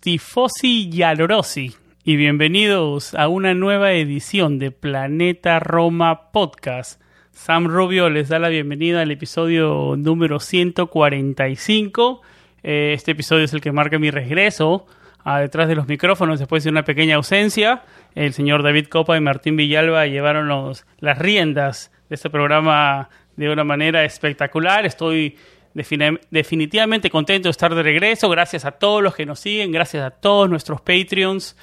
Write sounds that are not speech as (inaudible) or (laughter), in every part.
Tifosi y y bienvenidos a una nueva edición de Planeta Roma Podcast. Sam Rubio les da la bienvenida al episodio número 145. Eh, este episodio es el que marca mi regreso a detrás de los micrófonos después de una pequeña ausencia. El señor David Copa y Martín Villalba llevaron los, las riendas de este programa de una manera espectacular. Estoy definitivamente contento de estar de regreso. Gracias a todos los que nos siguen, gracias a todos nuestros Patreons.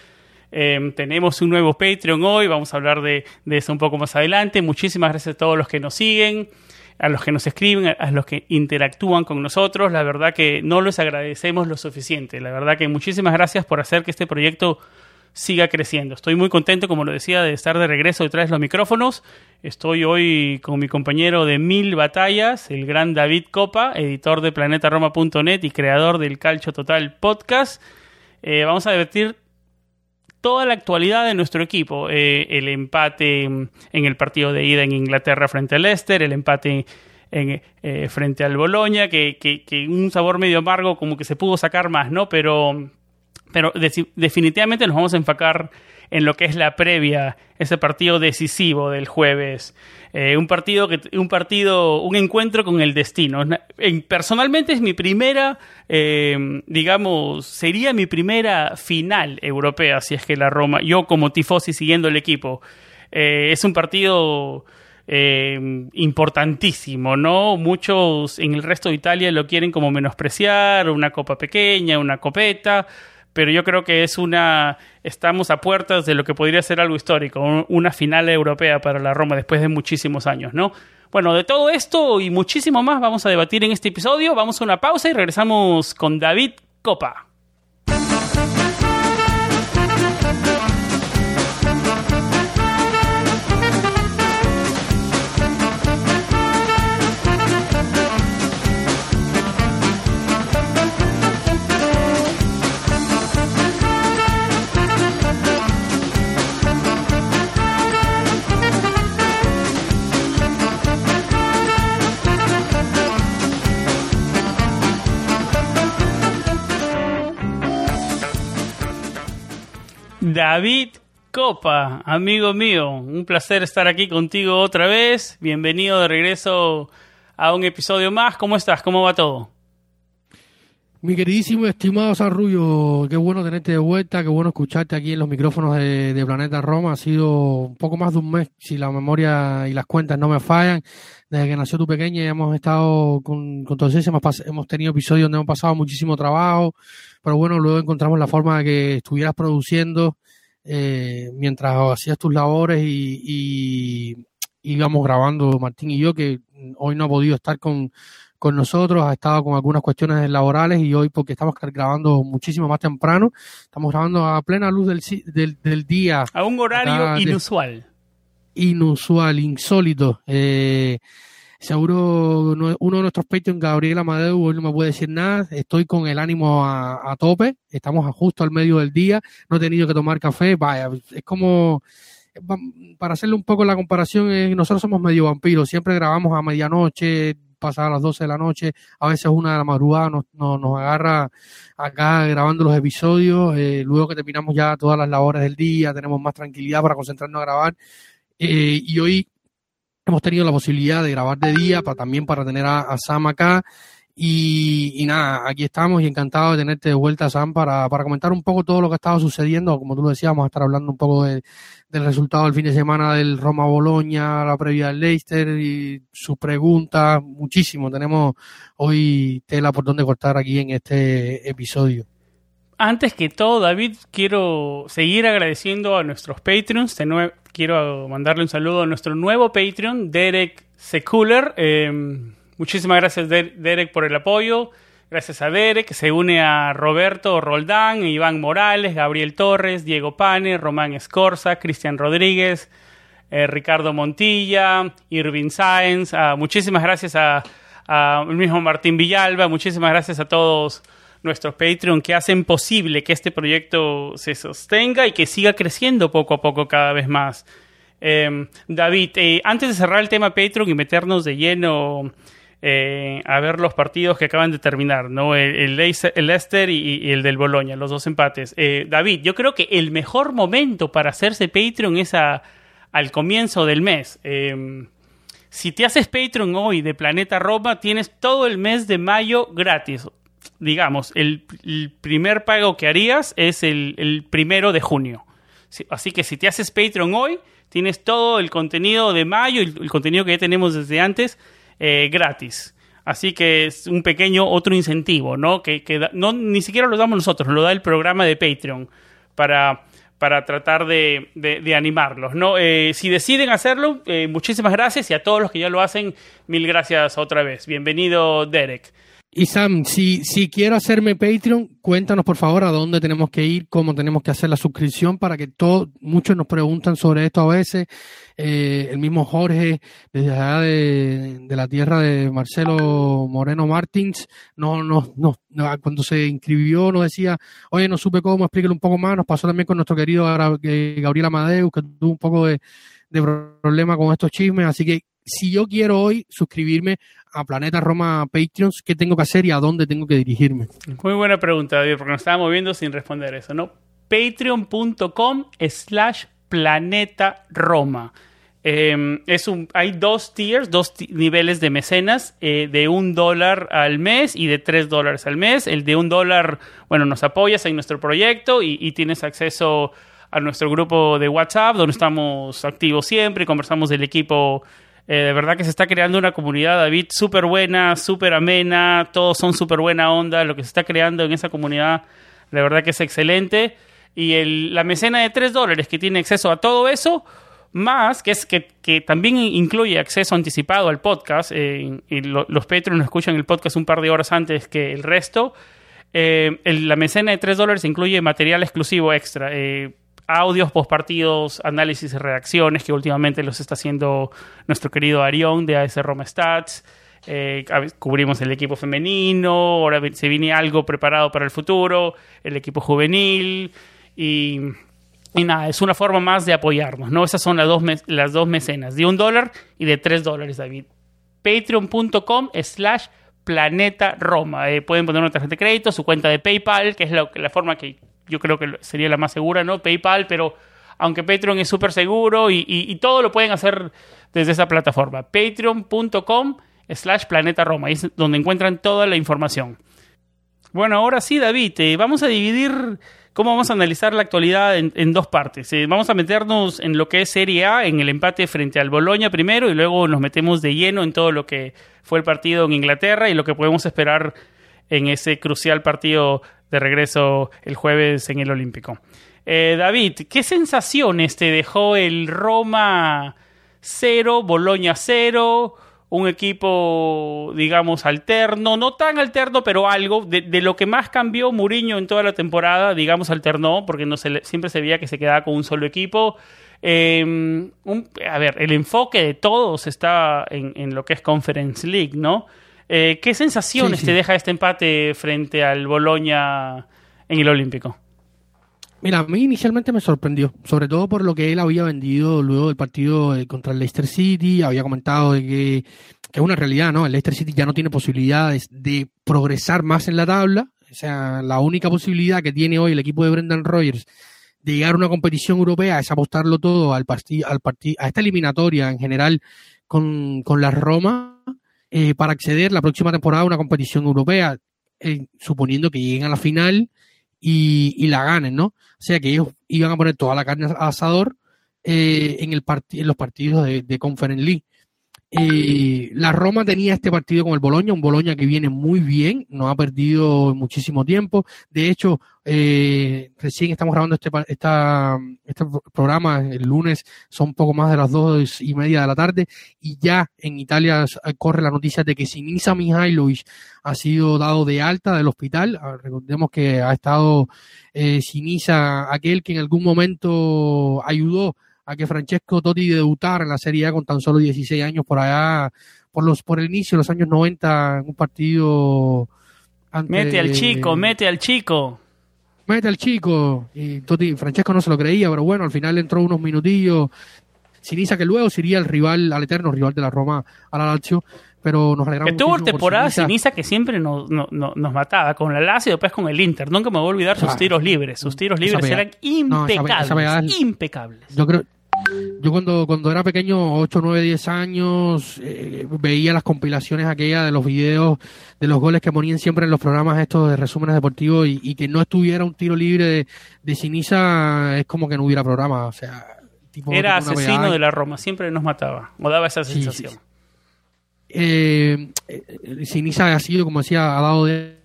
Em, tenemos un nuevo Patreon hoy, vamos a hablar de, eso un poco más adelante. Muchísimas gracias a todos los que nos siguen, a los que nos escriben, a los que interactúan con nosotros. La verdad que no les agradecemos lo suficiente. La verdad que muchísimas gracias por hacer que este proyecto siga creciendo. Estoy muy contento, como lo decía, de estar de regreso detrás de los micrófonos. Estoy hoy con mi compañero de Mil Batallas, el gran David Copa, editor de planetaroma.net y creador del Calcio Total podcast. Eh, vamos a divertir toda la actualidad de nuestro equipo. Eh, el empate en el partido de ida en Inglaterra frente al Leicester, el empate en, eh, frente al Boloña, que, que, que, un sabor medio amargo como que se pudo sacar más, ¿no? Pero pero definitivamente nos vamos a enfocar en lo que es la previa, ese partido decisivo del jueves. Eh, un partido que un partido, un encuentro con el destino. personalmente es mi primera, eh, digamos, sería mi primera final europea, si es que la Roma, yo como tifosi siguiendo el equipo. Eh, es un partido importantísimo, ¿no? Muchos en el resto de Italia lo quieren como menospreciar, una copa pequeña, una copeta pero yo creo que es una estamos a puertas de lo que podría ser algo histórico, una final europea para la Roma después de muchísimos años, ¿no? Bueno, de todo esto y muchísimo más vamos a debatir en este episodio. Vamos a una pausa y regresamos con David Copa. David Copa, amigo mío, un placer estar aquí contigo otra vez. Bienvenido de regreso a un episodio más. ¿Cómo estás? ¿Cómo va todo? Mi queridísimo estimado Sarrullo, qué bueno tenerte de vuelta, qué bueno escucharte aquí en los micrófonos de, Planeta Roma. Ha sido un poco más de un mes, si la memoria y las cuentas no me fallan. Desde que nació tu pequeña hemos estado con, con todos hemos, hemos tenido episodios donde hemos pasado muchísimo trabajo, pero bueno, luego encontramos la forma de que estuvieras produciendo eh, mientras hacías tus labores y, íbamos grabando Martín y yo, que hoy no ha podido estar con, con nosotros, ha estado con algunas cuestiones laborales y hoy porque estamos grabando muchísimo más temprano, estamos grabando a plena luz del, del, día. A un horario inusual. inusual, insólito. Eh, Seguro uno de nuestros Patreon, Gabriel Amadeu, hoy no me puede decir nada. Estoy con el ánimo a, tope. Estamos justo al medio del día. No he tenido que tomar café. Vaya, es como, para hacerle un poco la comparación, nosotros somos medio vampiros. Siempre grabamos a medianoche, pasadas las 12 de la noche, a veces una de la madrugada nos, nos, agarra acá grabando los episodios, eh, luego que terminamos ya todas las labores del día, tenemos más tranquilidad para concentrarnos a grabar. Eh, y hoy hemos tenido la posibilidad de grabar de día, para, también para tener a, Sam acá. Y, nada, aquí estamos y encantado de tenerte de vuelta, Sam, para, para comentar un poco todo lo que ha estado sucediendo. Como tú lo decías, vamos a estar hablando un poco del resultado del fin de semana del Roma-Boloña, la previa del Leicester y sus preguntas, muchísimo. Tenemos hoy tela por donde cortar aquí en este episodio. Antes que todo, David, quiero seguir agradeciendo a nuestros Patreons. quiero mandarle un saludo a nuestro nuevo Patreon, Derek Secular. Em, muchísimas gracias, Derek, por el apoyo. Gracias a Derek, que se une a Roberto Roldán, Iván Morales, Gabriel Torres, Diego Pane, Román Escorza, Cristian Rodríguez, eh, Ricardo Montilla, Irving Sáenz. Ah, muchísimas gracias a, el mismo Martín Villalba. Muchísimas gracias a todos nuestros Patreon que hacen posible que este proyecto se sostenga y que siga creciendo poco a poco cada vez más. Em, David, eh, antes de cerrar el tema Patreon y meternos de lleno eh, a ver los partidos que acaban de terminar, ¿no? El, Leicester y, el del Boloña, los dos empates. Eh, David, yo creo que el mejor momento para hacerse Patreon es al comienzo del mes. Em, si te haces Patreon hoy de Planeta Roma, tienes todo el mes de mayo gratis digamos, el, primer pago que harías es el, primero de junio. así que si te haces Patreon hoy, tienes todo el contenido de mayo y el, contenido que ya tenemos desde antes eh, gratis. Así que es un pequeño otro incentivo, ¿no? Que, no, ni siquiera lo damos nosotros, lo da el programa de Patreon para, para tratar de, animarlos, ¿no? Eh, si deciden hacerlo, eh, muchísimas gracias y a todos los que ya lo hacen, mil gracias otra vez. Bienvenido, Derek. Y Sam, si, si quiero hacerme Patreon, cuéntanos por favor a dónde tenemos que ir, cómo tenemos que hacer la suscripción para que todos, muchos nos preguntan sobre esto a veces. Eh, el mismo Jorge, desde allá de, la tierra de Marcelo Moreno Martins, no, no, no, cuando se inscribió nos decía, oye, no supe cómo, explíquelo un poco más. Nos pasó también con nuestro querido eh, Gabriel Amadeus, que tuvo un poco de, de problema con estos chismes. Así que si yo quiero hoy suscribirme a Planeta Roma Patreons, ¿qué tengo que hacer y a dónde tengo que dirigirme? Muy buena pregunta, David, porque nos estábamos viendo sin responder eso, ¿no? Patreon.com slash Planeta Roma. Em, es un, hay dos tiers, dos niveles de mecenas, eh, de un dólar al mes y de tres dólares al mes. El de un dólar, bueno, nos apoyas en nuestro proyecto y, y tienes acceso a nuestro grupo de WhatsApp, donde estamos activos siempre, conversamos del equipo eh, de verdad que se está creando una comunidad, David, súper buena, súper amena, todos son súper buena onda, lo que se está creando en esa comunidad, de verdad que es excelente. Y la mecena de 3 dólares que tiene acceso a todo eso, más que es que, también incluye acceso anticipado al podcast, eh, y los Patreons escuchan el podcast un par de horas antes que el resto. Eh, la mecena de 3 dólares incluye material exclusivo extra audios postpartidos, análisis y reacciones que últimamente los está haciendo nuestro querido Arión de AS Roma Stats. Eh, cubrimos el equipo femenino, ahora se viene algo preparado para el futuro, el equipo juvenil y, nada, es una forma más de apoyarnos, ¿no? Esas son las dos, las dos mecenas, de un dólar y de tres dólares, David. Patreon.com slash Planeta Roma. Eh, pueden poner una tarjeta de crédito, su cuenta de PayPal, que es la forma que yo creo que sería la más segura, ¿no? PayPal, pero aunque Patreon es súper seguro y, todo lo pueden hacer desde esa plataforma. Patreon.com slash Planeta Roma, ahí es donde encuentran toda la información. Bueno, ahora sí, David, eh, vamos a dividir cómo vamos a analizar la actualidad en, dos partes. Eh, vamos a meternos en lo que es Serie A, en el empate frente al Boloña primero, y luego nos metemos de lleno en todo lo que fue el partido en Inglaterra y lo que podemos esperar en ese crucial partido de regreso el jueves en el Olímpico. Eh, David, ¿qué sensaciones te dejó el Roma 0, Boloña 0? Un equipo, digamos, alterno, no tan alterno, pero algo. De, lo que más cambió Mourinho en toda la temporada, digamos, alternó, porque no se, siempre se veía que se quedaba con un solo equipo. Em, a ver, el enfoque de todos está en, lo que es Conference League, ¿no? Eh, ¿Qué sensaciones te deja este empate frente al Boloña en el Olímpico? Mira, a mí inicialmente me sorprendió, sobre todo por lo que él había vendido luego del partido eh, contra el Leicester City, había comentado de que, es una realidad, ¿no? El Leicester City ya no tiene posibilidades de progresar más en la tabla, o sea, la única posibilidad que tiene hoy el equipo de Brendan Rodgers de llegar a una competición europea es apostarlo todo al partido, al partido, a esta eliminatoria en general con, con la Roma eh, para acceder la próxima temporada a una competición europea, eh, suponiendo que lleguen a la final y, la ganen, ¿no? O sea que ellos iban a poner toda la carne al asador eh, en, el en los partidos de, de Conference League. Eh, la Roma tenía este partido con el Boloña, un Boloña que viene muy bien, no ha perdido muchísimo tiempo. De hecho, eh, recién estamos grabando este, esta, este programa el lunes, son poco más de las dos y media de la tarde, y ya en Italia corre la noticia de que Sinisa Mihailovic ha sido dado de alta del hospital. Ah, recordemos que ha estado eh, Sinisa, aquel que en algún momento ayudó a que Francesco Totti debutara en la Serie A con tan solo 16 años por allá, por los por el inicio de los años 90 en un partido mete al chico, mete al chico. Mete al chico. Y Totti, Francesco no se lo creía, pero bueno, al final entró unos minutillos. Sinisa que luego sería el rival, al eterno rival de la Roma a la Lazio pero nos alegramos. Que tuvo temporada Sinisa que siempre nos, mataba con la Lazio y después con el Inter. Nunca me voy a olvidar sus tiros libres. Sus tiros libres eran impecables. impecables. Yo creo. Yo cuando, cuando era pequeño, 8, 9, 10 años, eh, veía las compilaciones aquellas de los videos de los goles que ponían siempre en los programas estos de resúmenes deportivos y, que no estuviera un tiro libre de, de Sinisa es como que no hubiera programa. O sea, era asesino de la Roma, siempre nos mataba, o daba esa sensación eh, Sinisa ha sido, como decía, ha dado de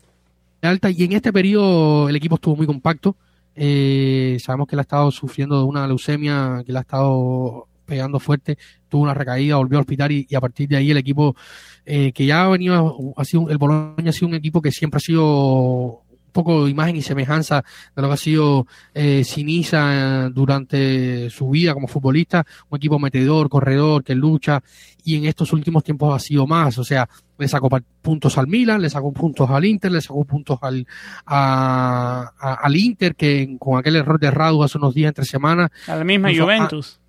alta y en este periodo el equipo estuvo muy compacto. Eh, sabemos que él ha estado sufriendo de una leucemia, que le ha estado pegando fuerte, tuvo una recaída, volvió al hospital y, a partir de ahí el equipo eh, que ya ha venido, ha sido, el Boloña ha sido un equipo que siempre ha sido poco imagen y semejanza de lo que ha sido eh, Sinisa durante su vida como futbolista, un equipo metedor, corredor, que lucha, y en estos últimos tiempos ha sido más, o sea, le sacó puntos al Milan, le sacó puntos al Inter, le sacó puntos al, al Inter, que con aquel error de Radu hace unos días, entre semanas. A la misma Juventus.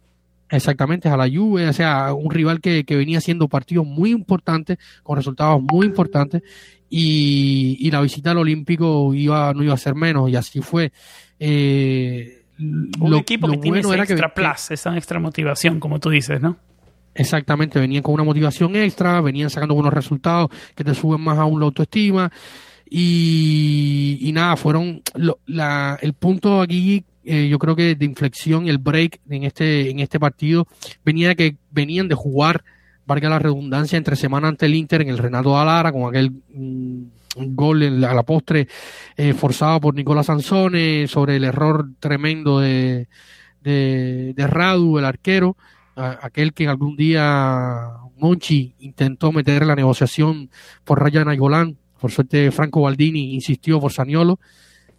Exactamente, a la Juve, o sea, un rival que, que venía haciendo partidos muy importantes, con resultados muy importantes, y, la visita al Olímpico iba, no iba a ser menos, y así fue. Eh, un equipo que tiene esa extra plus, esa extra motivación, como tú dices, ¿no? Exactamente, venían con una motivación extra, venían sacando buenos resultados que te suben más aún la autoestima. Y, y nada, fueron la, el punto aquí, eh, yo creo que de inflexión y el break en este, en este partido venía de que venían de jugar valga la redundancia, entre semana ante el Inter en el Renato Alara, con aquel mm, gol en la, a la postre eh, forzado por Nicolás Sansone sobre el error tremendo de, de, de Radu, el arquero, aquel que algún día Monchi intentó meter la negociación por Ryan Aygolán, por suerte Franco Baldini insistió por Saniolo,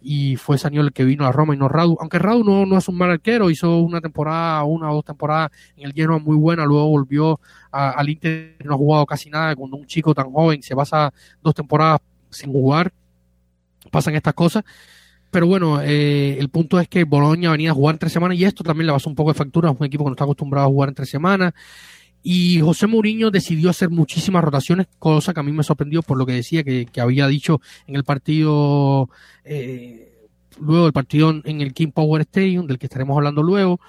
y fue Saniol el que vino a Roma y no Radu. Aunque Radu no, no es un mal arquero, hizo una temporada, una o dos temporadas en el Genoa muy buena, luego volvió al Inter, no ha jugado casi nada, cuando un chico tan joven se pasa dos temporadas sin jugar, pasan estas cosas. Pero bueno, eh, el punto es que Boloña venía a jugar entre semanas y esto también le pasó un poco de factura, es un equipo que no está acostumbrado a jugar entre semanas. Y José Mourinho decidió hacer muchísimas rotaciones, cosa que a mí me sorprendió por lo que decía que, había dicho en el partido, eh, luego del partido en el King Power Stadium, del que estaremos hablando luego,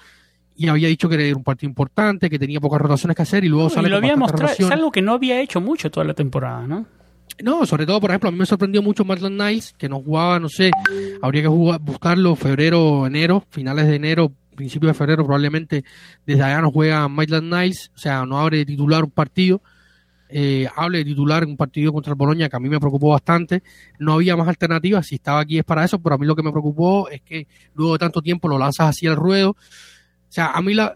y había dicho que era un partido importante, que tenía pocas rotaciones que hacer y luego sale y lo había mostrado, es algo que no había hecho mucho toda la temporada, ¿no? No, sobre todo, por ejemplo, a mí me sorprendió mucho Maitland Niles, que no jugaba, no sé, habría que jugar, buscarlo febrero, enero, finales de enero, principio de febrero probablemente desde allá no juega Maitland Niles, o sea, no abre de titular un partido, eh, hable de titular un partido contra el Boloña que a mí me preocupó bastante, no había más alternativas, si estaba aquí es para eso, pero a mí lo que me preocupó es que luego de tanto tiempo lo lanzas así al ruedo, o sea, a mí la,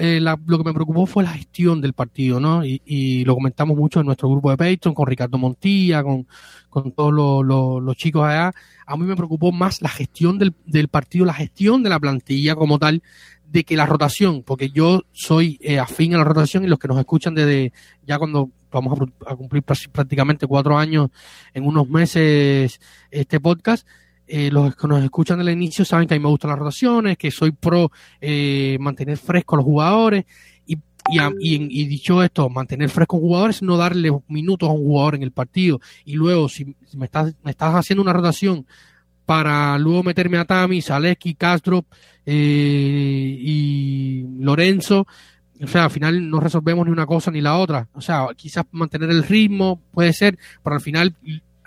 eh, la, lo que me preocupó fue la gestión del partido, ¿no? Y, y, lo comentamos mucho en nuestro grupo de Patreon, con Ricardo Montilla, con, con todos los, los, chicos allá. A mí me preocupó más la gestión del, del, partido, la gestión de la plantilla como tal, de que la rotación, porque yo soy eh, afín a la rotación y los que nos escuchan desde ya cuando vamos a, cumplir prácticamente cuatro años en unos meses este podcast, eh, los que nos escuchan del inicio saben que a mí me gustan las rotaciones, que soy pro eh, mantener fresco a los jugadores. Y, y, dicho esto, mantener fresco a los jugadores, no darle minutos a un jugador en el partido. Y luego, si, me, estás, me estás haciendo una rotación para luego meterme a Tami, Zaleski, Castro eh, y Lorenzo, o sea, al final no resolvemos ni una cosa ni la otra. O sea, quizás mantener el ritmo puede ser, pero al final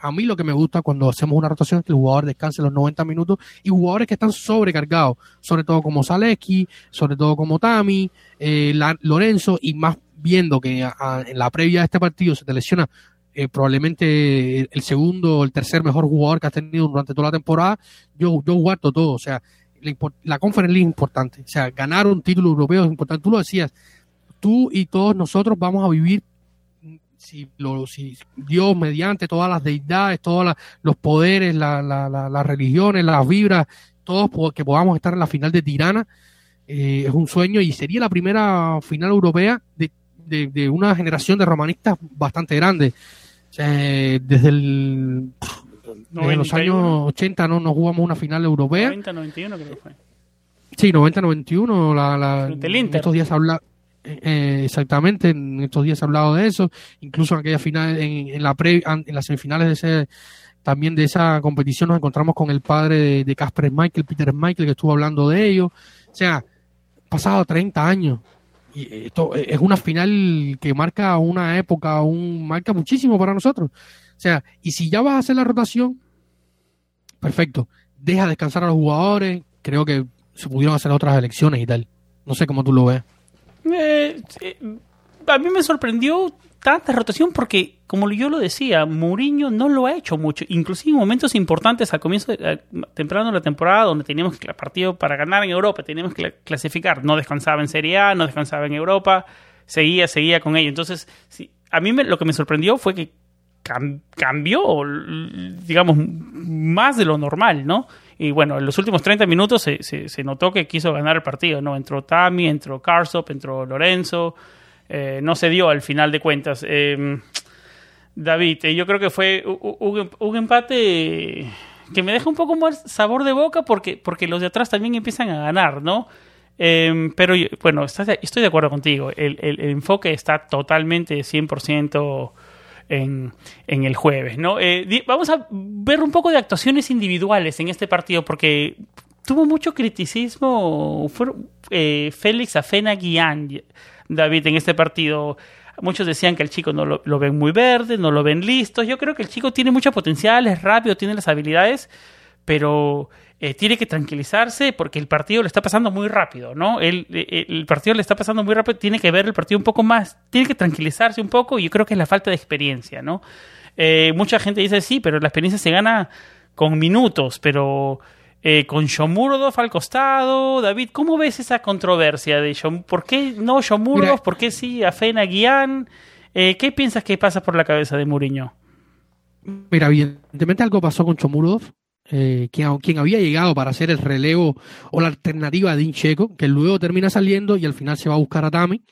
a mí lo que me gusta cuando hacemos una rotación es que el jugador descanse los 90 minutos y jugadores que están sobrecargados, sobre todo como Zaleski, sobre todo como Tami, eh, Lorenzo y más viendo que en la previa de este partido se te lesiona eh, probablemente el segundo o el tercer mejor jugador que has tenido durante toda la temporada, yo, guardo todo. O sea, la, la es importante. O sea, ganar un título europeo es importante. Tú lo decías, tú y todos nosotros vamos a vivir si, lo, si Dios mediante todas las deidades, todos los poderes, la, la, las religiones, las vibras, todos que podamos estar en la final de Tirana, eh, es un sueño y sería la primera final europea de, de, una generación de romanistas bastante grande. desde el los años 80 no, no jugamos una final europea. 90-91 creo que fue. Sí, 90-91. La, la, estos días habla, eh, exactamente, en estos días he hablado de eso, incluso en aquella final, en, la pre, en las semifinales de ese, también de esa competición nos encontramos con el padre de Casper Michael, Peter Michael, que estuvo hablando de ello. O sea, pasado 30 años. Y esto es una final que marca una época, un, marca muchísimo para nosotros. O sea, y si ya vas a hacer la rotación, perfecto. Deja descansar a los jugadores. Creo que se pudieron hacer otras elecciones y tal. No sé cómo tú lo ves. Eh, a mí me sorprendió tanta rotación porque, como yo lo decía, Mourinho no lo ha hecho mucho. Inclusive en momentos importantes al comienzo, de, temprano de la temporada, donde teníamos que partido para ganar en Europa, teníamos que clasificar. No descansaba en Serie A, no descansaba en Europa, seguía, seguía con ello. Entonces, a mí lo que me sorprendió fue que cambió, digamos, más de lo normal, ¿no? Y bueno, en los últimos 30 minutos se, se, notó que quiso ganar el partido, ¿no? Entró Tami, entró Karsop, entró Lorenzo, eh, no se dio al final de cuentas. Em, David, eh, yo creo que fue un, empate que me deja un poco más sabor de boca porque, porque los de atrás también empiezan a ganar, ¿no? Em, pero bueno, estoy de acuerdo contigo, el, el, el enfoque está totalmente 100% en, el jueves. ¿no? Eh, vamos a ver un poco de actuaciones individuales en este partido porque tuvo mucho criticismo eh, Félix Afena Guián, David, en este partido. Muchos decían que el chico no lo, lo, ven muy verde, no lo ven listo. Yo creo que el chico tiene mucho potencial, es rápido, tiene las habilidades, pero eh, tiene que tranquilizarse porque el partido le está pasando muy rápido, ¿no? El, eh, el, partido le está pasando muy rápido, tiene que ver el partido un poco más, tiene que tranquilizarse un poco y yo creo que es la falta de experiencia, ¿no? Eh, mucha gente dice sí, pero la experiencia se gana con minutos, pero con Shomurodov al costado, David, ¿cómo ves esa controversia de Shom ¿Por qué no Shomurodov? ¿Por qué sí Afena Guián? ¿Qué piensas que pasa por la cabeza de Mourinho? Mira, evidentemente algo pasó con Shomurodov eh, quien, había llegado para hacer el relevo o la alternativa de Incheco, que luego termina saliendo y al final se va a buscar a Tami.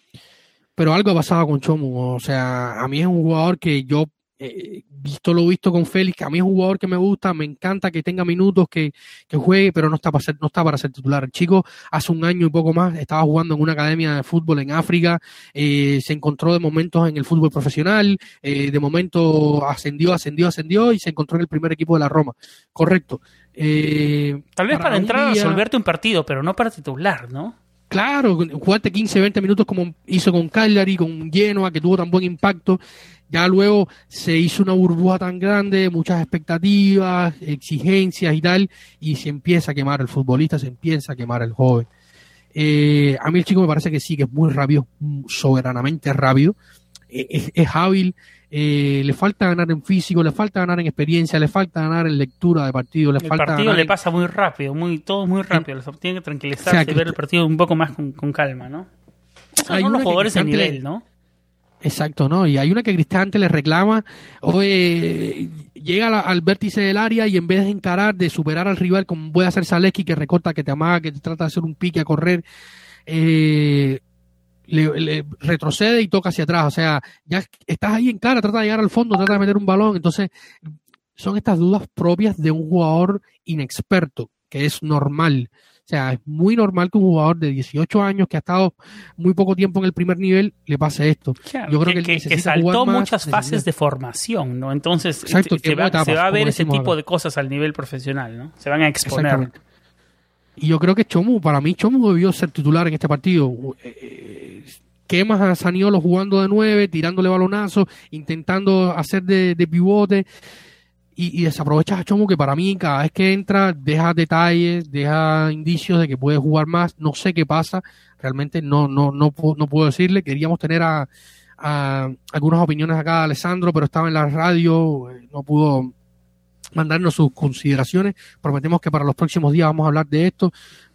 Pero algo ha pasado con Chomu. O sea, a mí es un jugador que yo eh, visto lo visto con Félix, que a mí es un jugador que me gusta, me encanta que tenga minutos, que, juegue, pero no está, para ser, no está para ser titular. El chico hace un año y poco más estaba jugando en una academia de fútbol en África, eh, se encontró de momentos en el fútbol profesional, eh, de momento ascendió, ascendió, ascendió y se encontró en el primer equipo de la Roma. Correcto. Tal vez para, entrar a resolverte un partido, pero no para titular, ¿no? Claro, jugarte 15, 20 minutos como hizo con Cagliari, con Genoa, que tuvo tan buen impacto. Ya luego se hizo una burbuja tan grande, muchas expectativas, exigencias y tal, y se empieza a quemar el futbolista, se empieza a quemar el joven. Eh, a mí el chico me parece que sí, que es muy rápido, soberanamente rápido, e, es, hábil, eh, le falta ganar en físico, le falta ganar en experiencia, le falta ganar en lectura de partido, le el falta partido le pasa muy rápido, muy todo muy rápido, tiene que tranquilizarse y ver el partido un poco más con, calma, ¿no? Son los jugadores de nivel, ¿no? Exacto, ¿no? Y hay una que Cristante le reclama, oye, llega al vértice del área y en vez de encarar, de superar al rival como puede hacer Zaleski, que recorta, que te amaga, que te trata de hacer un pique a correr, eh, le, retrocede y toca hacia atrás. O sea, ya estás ahí en cara, trata de llegar al fondo, trata de meter un balón. Entonces, son estas dudas propias de un jugador inexperto, que es normal. O sea, es muy normal que un jugador de 18 años que ha estado muy poco tiempo en el primer nivel le pase esto. Yo creo que, que, saltó muchas fases de formación, ¿no? Entonces se, va, a ver ese tipo de cosas al nivel profesional, ¿no? Se van a exponer. Y yo creo que Chomu, para mí Chomu debió ser titular en este partido. Eh, esquemas a Saniolo jugando de nueve, tirándole balonazo, intentando hacer de, pivote. Y, y, desaprovechas a Chomo que para mí cada vez que entra deja detalles, deja indicios de que puede jugar más. No sé qué pasa, realmente no, no, no, no puedo decirle. Queríamos tener a, a algunas opiniones acá de Alessandro, pero estaba en la radio, no pudo mandarnos sus consideraciones. Prometemos que para los próximos días vamos a hablar de esto.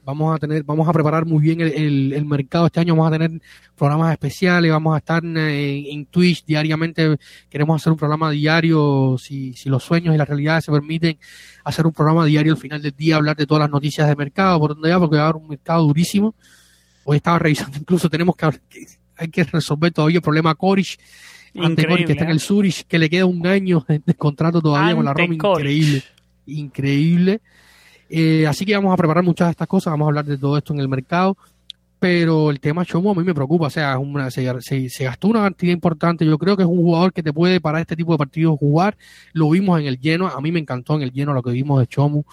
Vamos a tener, vamos a preparar muy bien el, mercado este año. Vamos a tener programas especiales. Vamos a estar en, Twitch diariamente. Queremos hacer un programa diario, si, si los sueños y las realidades se permiten, hacer un programa diario al final del día, hablar de todas las noticias de mercado, por donde va, porque va a haber un mercado durísimo. Hoy estaba revisando, (laughs) incluso tenemos que hay que resolver todavía el problema Corish ante que está en el Zurich, que le queda un año (laughs) de contrato todavía con la Roma, increíble, increíble. Eh, así que vamos a preparar muchas de estas cosas, vamos a hablar de todo esto en el mercado, pero el tema Chomo a mí me preocupa, o sea, se, se, gastó una cantidad importante, yo creo que es un jugador que te puede para este tipo de partidos jugar, lo vimos en el lleno, a mí me encantó en el lleno lo que vimos de Chomo,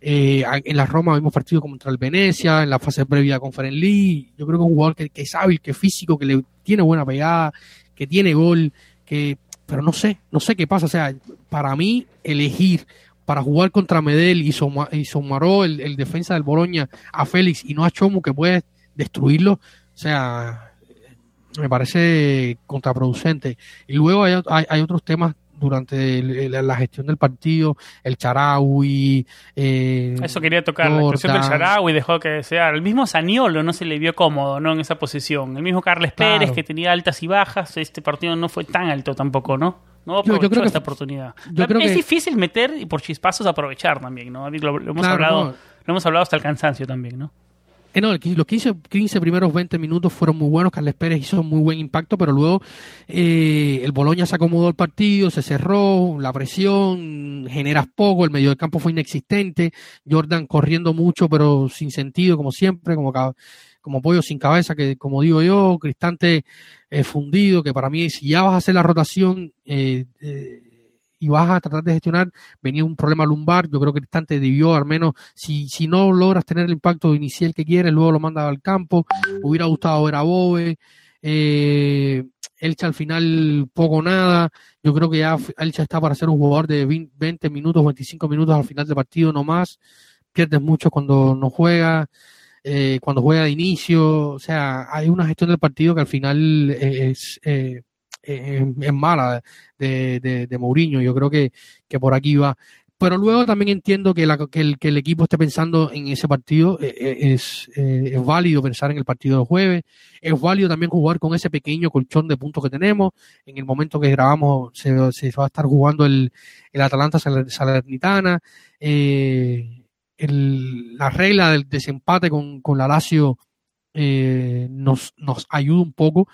eh, en la Roma vimos partidos contra el Venecia, en la fase previa de Conference League. Yo creo que es un jugador que, es hábil, que es físico, que le tiene buena pegada, que tiene gol, que pero no sé, no sé qué pasa. O sea, para mí, elegir para jugar contra Medel y, Somaró, el, defensa del Boloña, a Félix y no a Chomu, que puede destruirlo, o sea, me parece contraproducente. Y luego hay, hay otros temas durante la gestión del partido, el Charaui. Eh, Eso quería tocar, la cuestión del Charaui dejó que sea. El mismo Saniolo no se le vio cómodo ¿no? en esa posición. El mismo Carles Pérez, que tenía altas y bajas, este partido no fue tan alto tampoco, ¿no? No aprovechó yo, creo esta oportunidad. es difícil meter y por chispazos aprovechar también, ¿no? Lo, hemos hablado, lo hemos hablado hasta el cansancio también, ¿no? Eh, no, los 15, 15, primeros 20 minutos fueron muy buenos. Carles Pérez hizo muy buen impacto, pero luego eh, el Boloña se acomodó el partido, se cerró, la presión, generas poco, el medio del campo fue inexistente. Jordan corriendo mucho, pero sin sentido, como siempre, como, como pollo sin cabeza, que como digo yo, Cristante eh, fundido, que para mí, si ya vas a hacer la rotación, eh, y vas a tratar de gestionar, venía un problema lumbar, yo creo que el instante debió al menos, si, si no logras tener el impacto inicial que quieres, luego lo mandas al campo, hubiera gustado ver a Bobe, eh, Elcha al final poco nada, yo creo que ya Elcha está para ser un jugador de 20 minutos, 25 minutos al final del partido no más, pierdes mucho cuando no juega, eh, cuando juega de inicio, o sea, hay una gestión del partido que al final es... Eh, es, mala de, de, Mourinho. Yo creo que, que por aquí va. Pero luego también entiendo que, la, que, el, que el equipo esté pensando en ese partido. Eh, eh, es, eh, es válido pensar en el partido de jueves. Es válido también jugar con ese pequeño colchón de puntos que tenemos. En el momento que grabamos se, se va a estar jugando el, el Atalanta Salernitana. Eh, el, la regla del desempate con, con la Lazio eh, nos, nos ayuda un poco.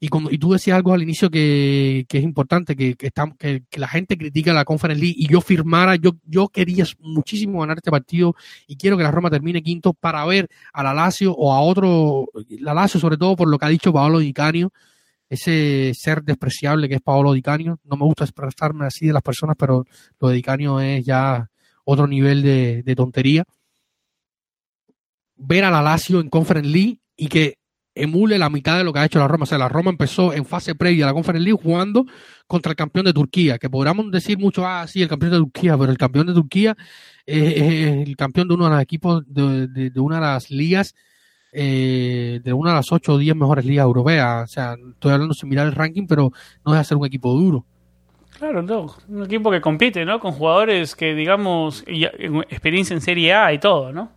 Y, como, y tú decías algo al inicio que, que es importante, que, que, que, la gente critica la Conference League y yo firmara, yo, yo quería muchísimo ganar este partido y quiero que la Roma termine quinto para ver a la Lazio o a otro, la Lazio sobre todo por lo que ha dicho Paolo Di Canio, ese ser despreciable que es Paolo Di Canio. No me gusta expresarme así de las personas, pero lo de Di Canio es ya otro nivel de, de tontería ver a la Lazio en Conference League y que emule la mitad de lo que ha hecho la Roma. O sea, la Roma empezó en fase previa a la Conference League jugando contra el campeón de Turquía, que podríamos decir mucho, ah, sí, el campeón de Turquía, pero el campeón de Turquía es, el campeón de uno de los equipos de, una de las ligas, eh, de una de las ocho o diez mejores ligas europeas. O sea, estoy hablando sin mirar el ranking, pero no deja ser un equipo duro. Claro, no, un equipo que compite, ¿no? Con jugadores que, digamos, experiencia en Serie A y todo, ¿no?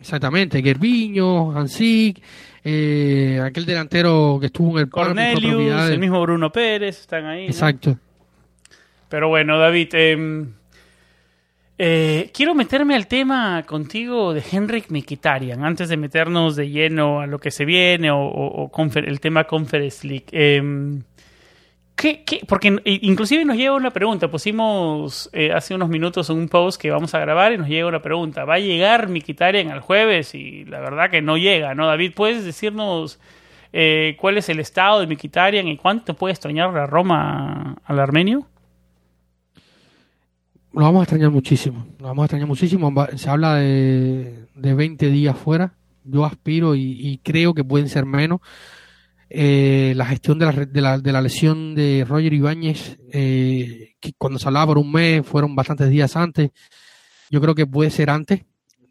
Exactamente, Gerviño, Hansik, eh, aquel delantero que estuvo en el Cornelius, el mismo Bruno Pérez, están ahí. Exacto. Pero bueno, David, em, eh, quiero meterme al tema contigo de Henrik Mikitarian, antes de meternos de lleno a lo que se viene o, el tema Conference League. Em, ¿Qué, Porque inclusive nos llega una pregunta. Pusimos eh, hace unos minutos un post que vamos a grabar y nos llega una pregunta. ¿Va a llegar Mikitarian el jueves? Y la verdad que no llega, ¿no? David, ¿puedes decirnos eh, cuál es el estado de Mikitarian y cuánto puede extrañar la Roma al armenio? Lo vamos a extrañar muchísimo. Lo vamos a extrañar muchísimo. Se habla de, de 20 días fuera. yo aspiro y, creo que pueden ser menos. Eh, la gestión de la, de, la, de la, lesión de Roger Ibáñez, eh, que cuando se hablaba por un mes, fueron bastantes días antes. Yo creo que puede ser antes.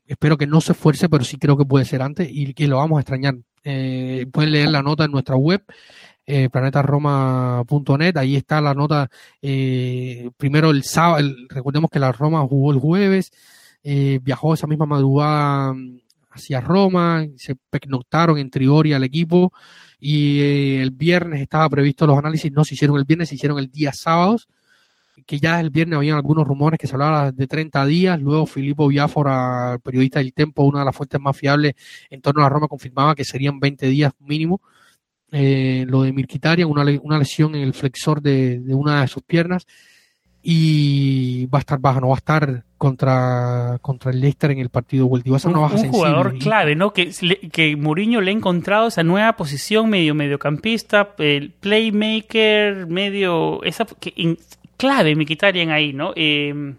Espero que no se esfuerce, pero sí creo que puede ser antes y que lo vamos a extrañar. Eh, pueden leer la nota en nuestra web, eh, planetaroma.net. Ahí está la nota. Eh, primero el sábado, recordemos que la Roma jugó el jueves, eh, viajó esa misma madrugada mm, hacia Roma, se pernoctaron en Trigoria al equipo y eh, el viernes estaba previsto los análisis, no se hicieron el viernes, se hicieron el día sábados que ya el viernes habían algunos rumores que se hablaba de 30 días, luego Filippo Biafora, periodista del Tempo, una de las fuentes más fiables en torno a la Roma, confirmaba que serían 20 días mínimo. Eh, lo de Mirkitarian, una, una lesión en el flexor de, una de sus piernas, y va a estar baja, no va a estar contra, contra el Leicester en el partido vuelta. Va a ser una baja un, jugador clave, ¿no? Que, que Mourinho le ha encontrado esa nueva posición medio mediocampista, el playmaker, medio esa que clave Mkhitaryan ahí, ¿no? Eh,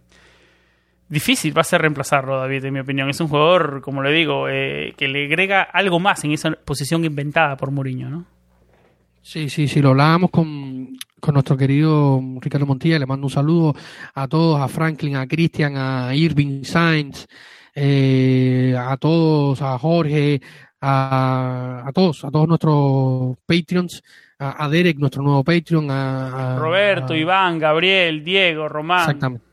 difícil va a ser reemplazarlo, David, en mi opinión. Es un jugador, como le digo, eh, que le agrega algo más en esa posición inventada por Mourinho, ¿no? Sí, sí, sí, lo hablábamos con, nuestro querido Ricardo Montilla, le mando un saludo a todos, a Franklin, a Cristian, a Irving Sainz, eh, a todos, a Jorge, a, a, todos, a todos nuestros Patreons, a, Derek, nuestro nuevo Patreon, a, Roberto, Iván, Gabriel, Diego, Román. Exactamente.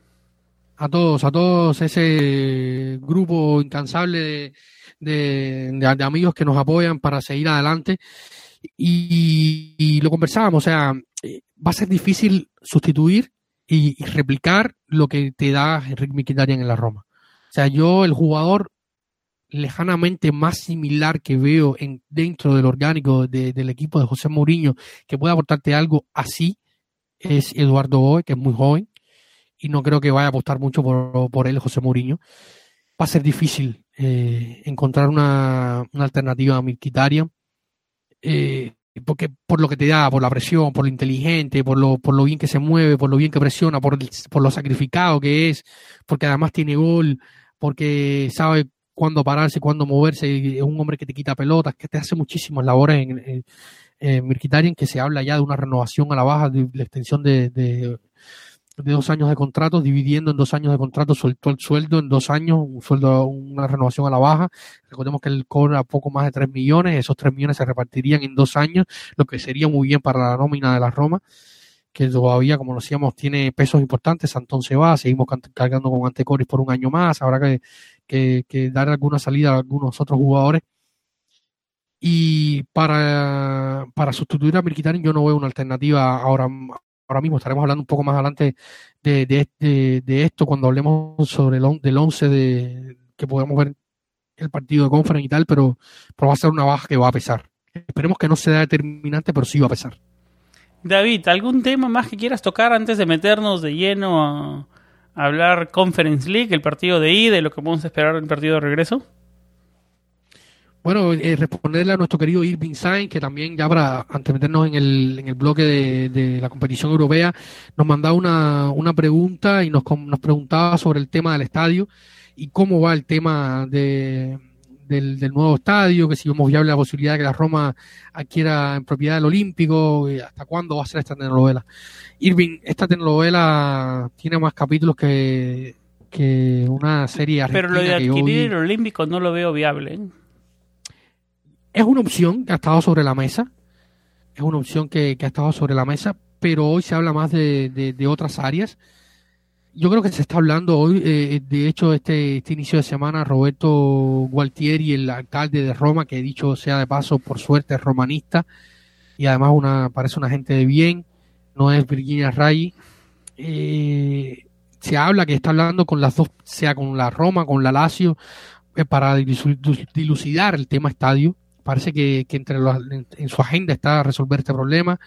A todos, a todos ese grupo incansable de, de, amigos que nos apoyan para seguir adelante. Y, lo conversábamos, o sea, va a ser difícil sustituir y, replicar lo que te da Enrique Mkhitaryan en la Roma. O sea, yo, el jugador lejanamente más similar que veo en, dentro del orgánico del equipo de José Mourinho que pueda aportarte algo así es Eduardo Boe, que es muy joven y no creo que vaya a apostar mucho por, él José Mourinho. Va a ser difícil eh, encontrar una, alternativa a eh, porque por lo que te da, por la presión, por lo inteligente, por lo, por lo bien que se mueve, por lo bien que presiona, por, por lo sacrificado que es, porque además tiene gol, porque sabe cuándo pararse, cuándo moverse, es un hombre que te quita pelotas, que te hace muchísimas labores en, en, que se habla ya de una renovación a la baja, de la extensión de, dos años de contrato, dividiendo en dos años de contrato, soltó el sueldo en dos años, un sueldo, una renovación a la baja. Recordemos que él cobra poco más de tres millones, esos tres millones se repartirían en dos años, lo que sería muy bien para la nómina de la Roma que todavía, como decíamos, tiene pesos importantes. Santón se va, seguimos cargando con Antecoris por un año más. Habrá que, dar alguna salida a algunos otros jugadores. Y para, para sustituir a Mirkitarin yo no veo una alternativa ahora, ahora mismo. Estaremos hablando un poco más adelante de, de, de, esto cuando hablemos sobre el del 11 de, que podemos ver el partido de conference y tal, pero, pero va a ser una baja que va a pesar. Esperemos que no sea determinante, pero sí va a pesar. David, ¿algún tema más que quieras tocar antes de meternos de lleno a, hablar Conference League, el partido de ida y lo que podemos esperar en el partido de regreso? Bueno, eh, responderle a nuestro querido Irving Sainz, que también ya para, antes meternos en el, en el bloque de, la competición europea, nos mandaba una, una pregunta y nos, nos preguntaba sobre el tema del estadio y cómo va el tema de, del, nuevo estadio, que si vemos viable la posibilidad de que la Roma adquiera en propiedad el Olímpico, hasta cuándo va a ser esta telenovela. Irving, esta telenovela tiene más capítulos que, que una serie argentina. Pero lo de adquirir el Olímpico no lo veo viable. ¿eh? Es una opción que ha estado sobre la mesa, es una opción que, ha estado sobre la mesa, pero hoy se habla más de, de otras áreas yo creo que se está hablando hoy, eh, de hecho, este, este inicio de semana, Roberto Gualtieri, el alcalde de Roma, que he dicho sea de paso, por suerte, es romanista y además una, parece una gente de bien, no es Virginia Ray. Eh, se habla que está hablando con las dos, sea con la Roma, con la Lazio, eh, para dilucidar el tema estadio. Parece que, entre en, su agenda está resolver este problema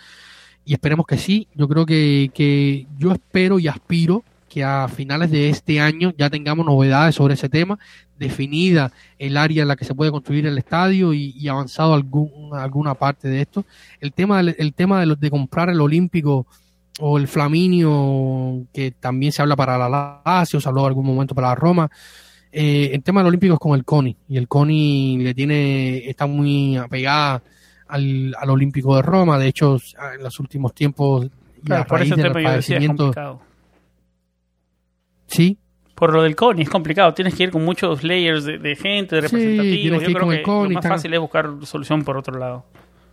y esperemos que sí. Yo creo que, que yo espero y aspiro que a finales de este año ya tengamos novedades sobre ese tema, definida el área en la que se puede construir el estadio y, avanzado algún, alguna parte de esto. El tema, el tema de, de comprar el Olímpico o el Flaminio, que también se habla para la Lazio, se habló en algún momento para la Roma, Eh, el tema del olímpico es con el CONI y el CONI le tiene, está muy apegada al, al Olímpico de Roma. De hecho, en los últimos tiempos, Claro, por de tema los yo decía es complicado. sí, Por lo del CONI es complicado, tienes que ir con muchos layers de, de gente, de representativos. Yo creo que el CONI, lo más fácil es buscar solución por otro lado.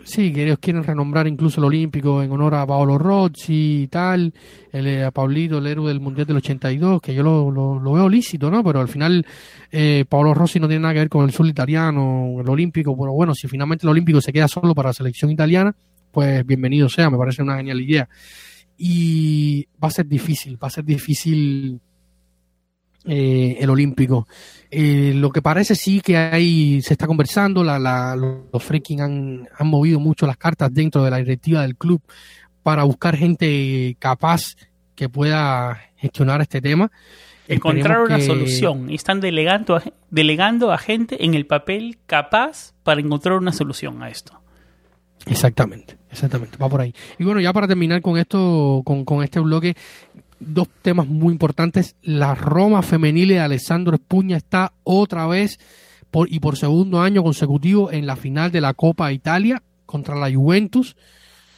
Sí, que ellos quieren renombrar incluso el Olímpico en honor a Paolo Rossi y tal, el, eh, a Paulito, el héroe del Mundial del 82, que yo lo, lo, veo lícito, ¿no? Pero al final eh, Paolo Rossi no tiene nada que ver con el sur italiano, el Olímpico, pero bueno, si finalmente el Olímpico se queda solo para la selección italiana, pues bienvenido sea, me parece una genial idea. Y va a ser difícil, va a ser difícil eh, el Olímpico. Eh, lo que parece sí que hay, se está conversando, la, la- los freaking han, han movido mucho las cartas dentro de la directiva del club para buscar gente capaz que pueda gestionar este tema. Encontrar una que- solución. Y están delegando a, delegando a gente en el papel capaz para encontrar una solución a esto. Exactamente, exactamente, va por ahí. Y bueno, ya para terminar con esto, con, con este bloque, dos temas muy importantes. La Roma femenil de Alessandro Espuña está otra vez por, y por segundo año consecutivo en la final de la Copa Italia contra la Juventus.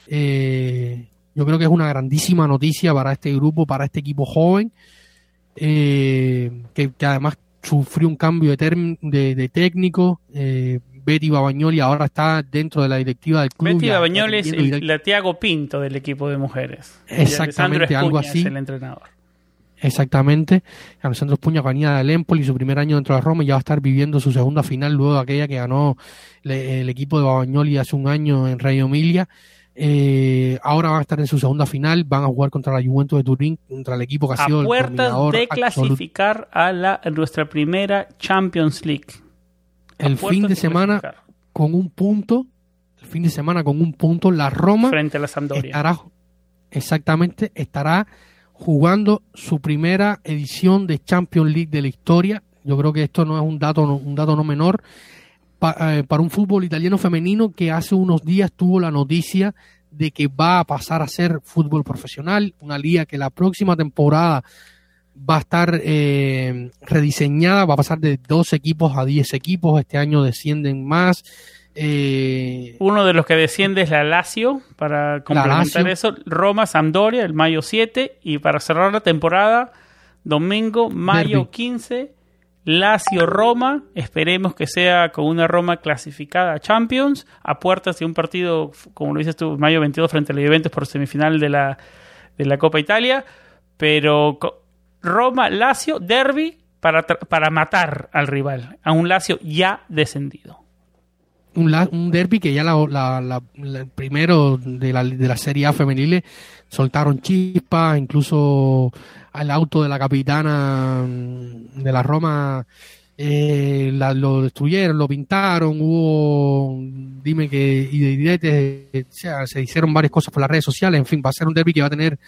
Eh, yo creo que es una grandísima noticia para este grupo, para este equipo joven, eh, que, que además sufrió un cambio de, de, de técnico. Eh, Betty Babagnoli ahora está dentro de la directiva del club. Betty ya- Babañol es el, direct- la Tiago Pinto del equipo de mujeres. Exactamente, algo así. Es el entrenador. Exactamente. Alessandro Espuña venía del Empoli, su primer año dentro de Roma, y ya va a estar viviendo su segunda final luego de aquella que ganó le- el equipo de Babagnoli hace un año en Reggio Emilia. Eh, ahora van a estar en su segunda final, van a jugar contra la Juventus de Turín, contra el equipo que ha A sido el puertas de clasificar a la, a nuestra primera Champions League. El fin de semana clasificar con un punto, el fin de semana con un punto, la Roma Frente a la Sampdoria. estará exactamente estará jugando su primera edición de Champions League de la historia. Yo creo que esto no es un dato no- un dato no menor Pa- eh, para un fútbol italiano femenino que hace unos días tuvo la noticia de que va a pasar a ser fútbol profesional, una liga que la próxima temporada va a estar eh, rediseñada, va a pasar de 12 equipos a 10 equipos, este año descienden más. Eh, Uno de los que desciende es la Lazio, para complementar eso. Roma, Sampdoria, el mayo 7. Y para cerrar la temporada, domingo, mayo Derby. 15, Lazio, Roma. Esperemos que sea con una Roma clasificada a Champions, a puertas de un partido, como lo dices tú, mayo 22 frente a la Juventus por semifinal de la, de la Copa Italia. Pero Roma, Lazio, Derby. Para, para matar al rival, a un Lazio ya descendido. un, un derby que ya la, primero de la, de la Serie A femeniles soltaron chispas, incluso al auto de la capitana mm, de la Roma eh, la- lo destruyeron, lo pintaron, hubo, dime que, eh, se hicieron varias cosas por las redes sociales, en fin, va a ser un derby que va a tener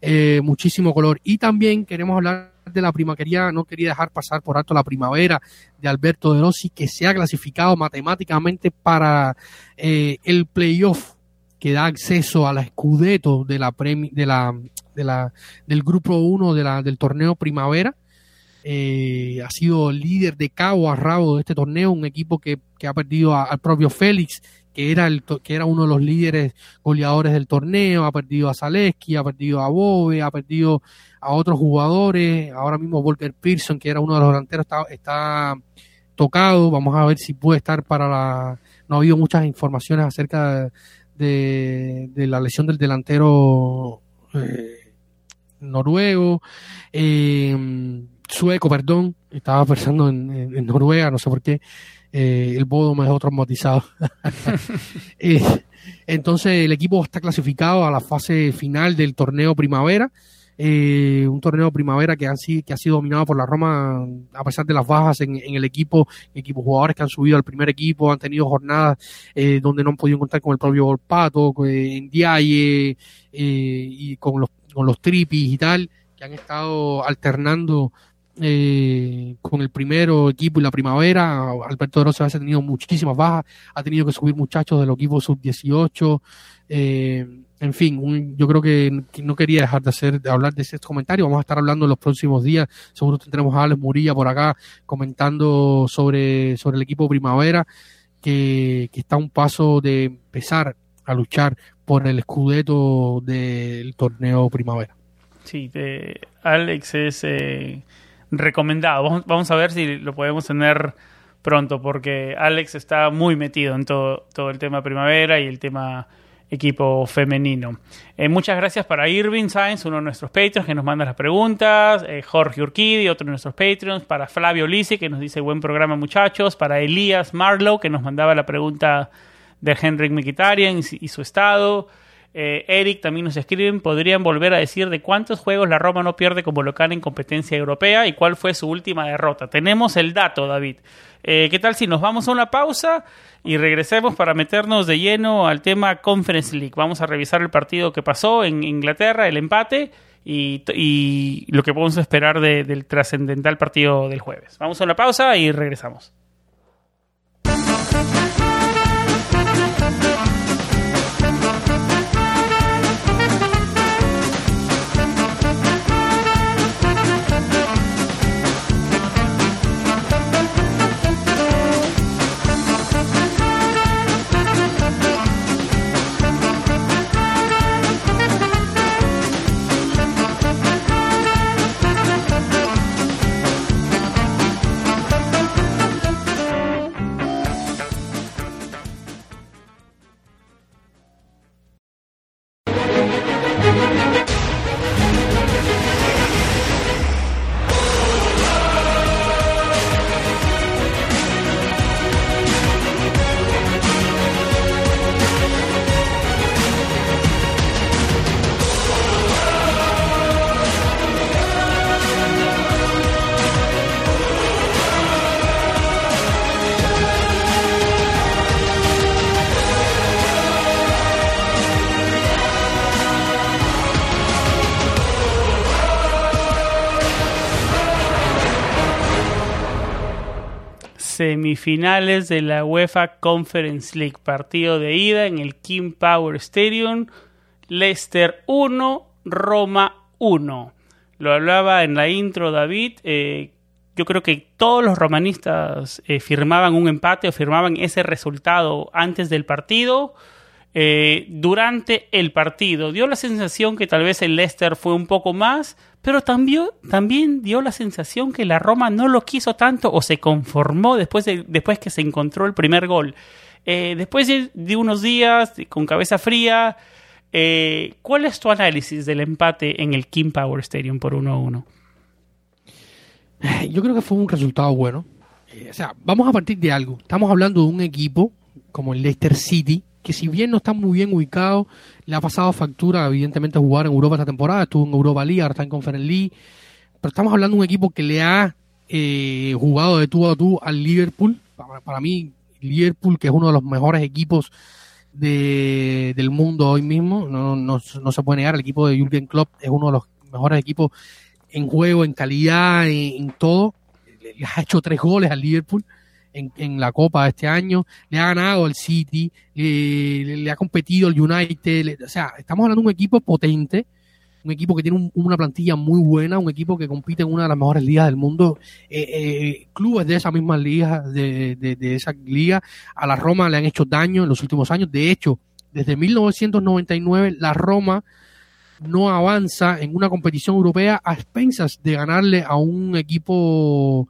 eh, muchísimo color. Y también queremos hablar de la prima, quería, no quería dejar pasar por alto la primavera de Alberto De Rossi, que se ha clasificado matemáticamente para eh, el playoff que da acceso a la Scudetto de la, premi- de la, de la, del grupo 1 de la, del torneo primavera. Eh, ha sido líder de cabo a rabo de este torneo, un equipo que, que ha perdido al propio Félix, que era, el, que era uno de los líderes goleadores del torneo, ha perdido a Zaleski, ha perdido a Bove, ha perdido a otros jugadores, ahora mismo Volker Pearson, que era uno de los delanteros, está, está tocado, vamos a ver si puede estar para la... No ha habido muchas informaciones acerca de, de la lesión del delantero eh, noruego, eh, sueco, perdón, estaba pensando en, en- en Noruega, no sé por qué, eh, el Bodo me dejó traumatizado. (laughs) (laughs) Eh, entonces el equipo está clasificado a la fase final del torneo primavera, eh, un torneo primavera que, han, que ha sido dominado por la Roma a pesar de las bajas en, en el equipo, equipos jugadores que han subido al primer equipo, han tenido jornadas eh, donde no han podido contar con el propio Volpato, en Diaye y con los, con los tripis y tal, que han estado alternando eh, con el primero equipo y la primavera. Alberto de Rossi ha tenido muchísimas bajas, ha tenido que subir muchachos del equipo sub-18. Eh, en fin, yo creo que no quería dejar de hacer de hablar de ese comentario. Vamos a estar hablando en los próximos días. Seguro tendremos a Alex Murilla por acá comentando sobre, sobre el equipo Primavera, que, está a un paso de empezar a luchar por el escudeto del torneo Primavera. Sí, Alex es eh, recomendado. Vamos, a ver si lo podemos tener pronto, porque Alex está muy metido en todo, el tema primavera y el tema equipo femenino. Eh, muchas gracias para Irving Sainz, uno de nuestros Patreons que nos manda las preguntas, eh, Jorge Urquidi, otro de nuestros Patreons, para Flavio Lisi que nos dice buen programa muchachos, para Elías Marlow que nos mandaba la pregunta de Henrik Mikitarian y su estado. Eh, Eric también nos escriben, podrían volver a decir de cuántos juegos la Roma no pierde como local en competencia europea y cuál fue su última derrota. Tenemos el dato, David. ¿Qué tal si nos vamos a una pausa y regresemos para meternos de lleno al tema Conference League. Vamos a revisar el partido que pasó en Inglaterra, el empate y, lo que podemos esperar del trascendental partido del jueves. Vamos a una pausa y regresamos. Semifinales de la UEFA Conference League. Partido de ida en el King Power Stadium. Leicester 1, Roma 1. Lo hablaba en la intro David. Eh, yo creo que todos los romanistas eh, firmaban un empate o firmaban ese resultado antes del partido. Eh, durante el partido dio la sensación que tal vez el Leicester fue un poco más, pero también, también dio la sensación que la Roma no lo quiso tanto o se conformó después, de, después que se encontró el primer gol. Eh, después de, unos días con cabeza fría, eh, ¿cuál es tu análisis del empate en el King Power Stadium por 1-1? Yo creo que fue un resultado bueno. O sea, vamos a partir de algo. Estamos hablando de un equipo como el Leicester City, que si bien no está muy bien ubicado, le ha pasado factura, evidentemente, jugar en Europa esta temporada. Estuvo en Europa League, ahora está en Conference League. Pero estamos hablando de un equipo que le ha eh, jugado de tú a tú al Liverpool. Para, mí, Liverpool, que es uno de los mejores equipos del mundo hoy mismo, no, no, se puede negar. El equipo de Jürgen Klopp es uno de los mejores equipos en juego, en calidad, en, todo. Le ha hecho tres goles al Liverpool en, la Copa de este año, le ha ganado el City, le, ha competido el United, o sea, estamos hablando de un equipo potente, un equipo que tiene una plantilla muy buena, un equipo que compite en una de las mejores ligas del mundo, eh, eh, clubes de esa misma liga, de, de, esa liga, a la Roma le han hecho daño en los últimos años, de hecho, desde 1999 la Roma no avanza en una competición europea a expensas de ganarle a un equipo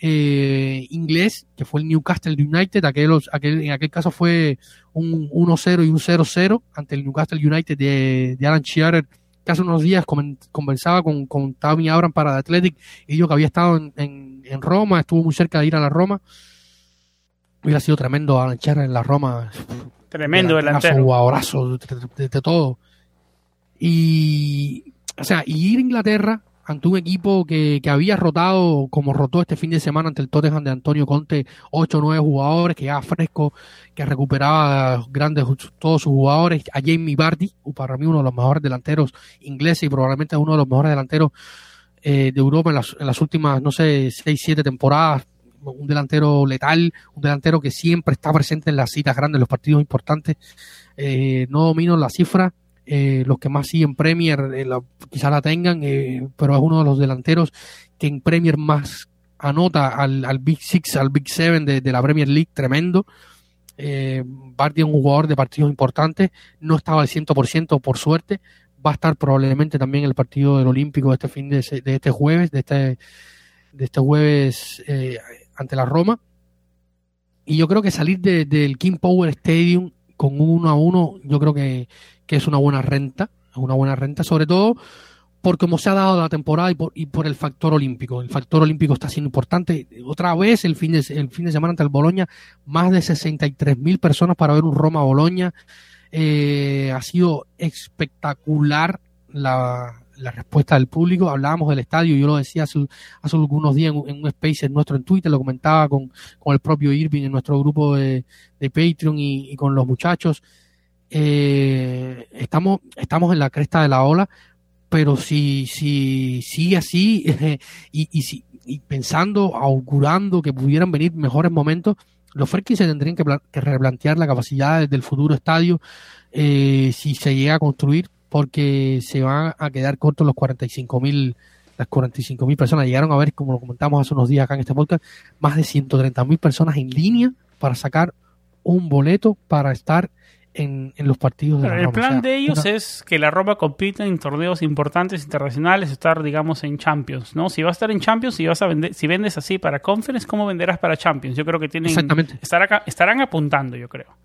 eh, inglés, que fue el Newcastle United, aquel, aquel, en aquel caso fue un 1-0 y un 0-0 ante el Newcastle United de, Alan Shearer, que hace unos días conversaba con, con Tommy Abraham para The Athletic y dijo que había estado en, en, Roma, estuvo muy cerca de ir a la Roma. Hubiera sido tremendo Alan Shearer en la Roma. Tremendo delantero. Abrazo de, de todo. Y, o sea, y ir a Inglaterra ante un equipo que, que, había rotado, como rotó este fin de semana ante el Tottenham de Antonio Conte, 8 o 9 jugadores, que ya fresco, que recuperaba grandes todos sus jugadores, a Jamie Vardy, para mí uno de los mejores delanteros ingleses y probablemente uno de los mejores delanteros eh, de Europa en las, en las últimas, no sé, 6, 7 temporadas, un delantero letal, un delantero que siempre está presente en las citas grandes, en los partidos importantes, eh, no domino la cifra, eh, los que más siguen Premier eh, quizá la tengan, pero es uno de los delanteros que en Premier más anota al, Big Six, al Big Seven de, la Premier League, tremendo. Eh, Bardi es un jugador de partidos importantes, no estaba al 100% por suerte, va a estar probablemente también el partido del Olímpico de este fin de, de este jueves, de este, de este jueves eh, ante la Roma. Y yo creo que salir del King Power Stadium con un 1 a 1, yo creo que, que es una buena renta, una buena renta, sobre todo por cómo se ha dado la temporada y por, y por el factor olímpico. El factor olímpico está siendo importante. Otra vez el fin de, el fin de semana ante el Boloña, más de 63 mil personas para ver un Roma-Boloña. Eh, ha sido espectacular la, la, respuesta del público. Hablábamos del estadio, yo lo decía hace, hace algunos días en, un space nuestro en Twitter, lo comentaba con, con el propio Irving en nuestro grupo de, de Patreon y, con los muchachos. Eh, estamos, estamos en la cresta de la ola pero si, si sigue así (laughs) y, si, pensando, augurando que pudieran venir mejores momentos, los Ferkis se tendrían que, que, replantear la capacidad del futuro estadio eh, si se llega a construir, porque se van a quedar cortos los 45 mil las 45 mil personas. Llegaron a ver, como lo comentamos hace unos días acá en este podcast, más de 130 mil personas en línea para sacar un boleto para estar en, los partidos de la El plan de ellos es que la Roma compita en torneos importantes internacionales, estar, digamos, en Champions, ¿no? Si vas a estar en Champions, si vas a vender, si vendes así para Conference, ¿cómo venderás para Champions? Yo creo que tienen, Exactamente. estarán apuntando, yo creo.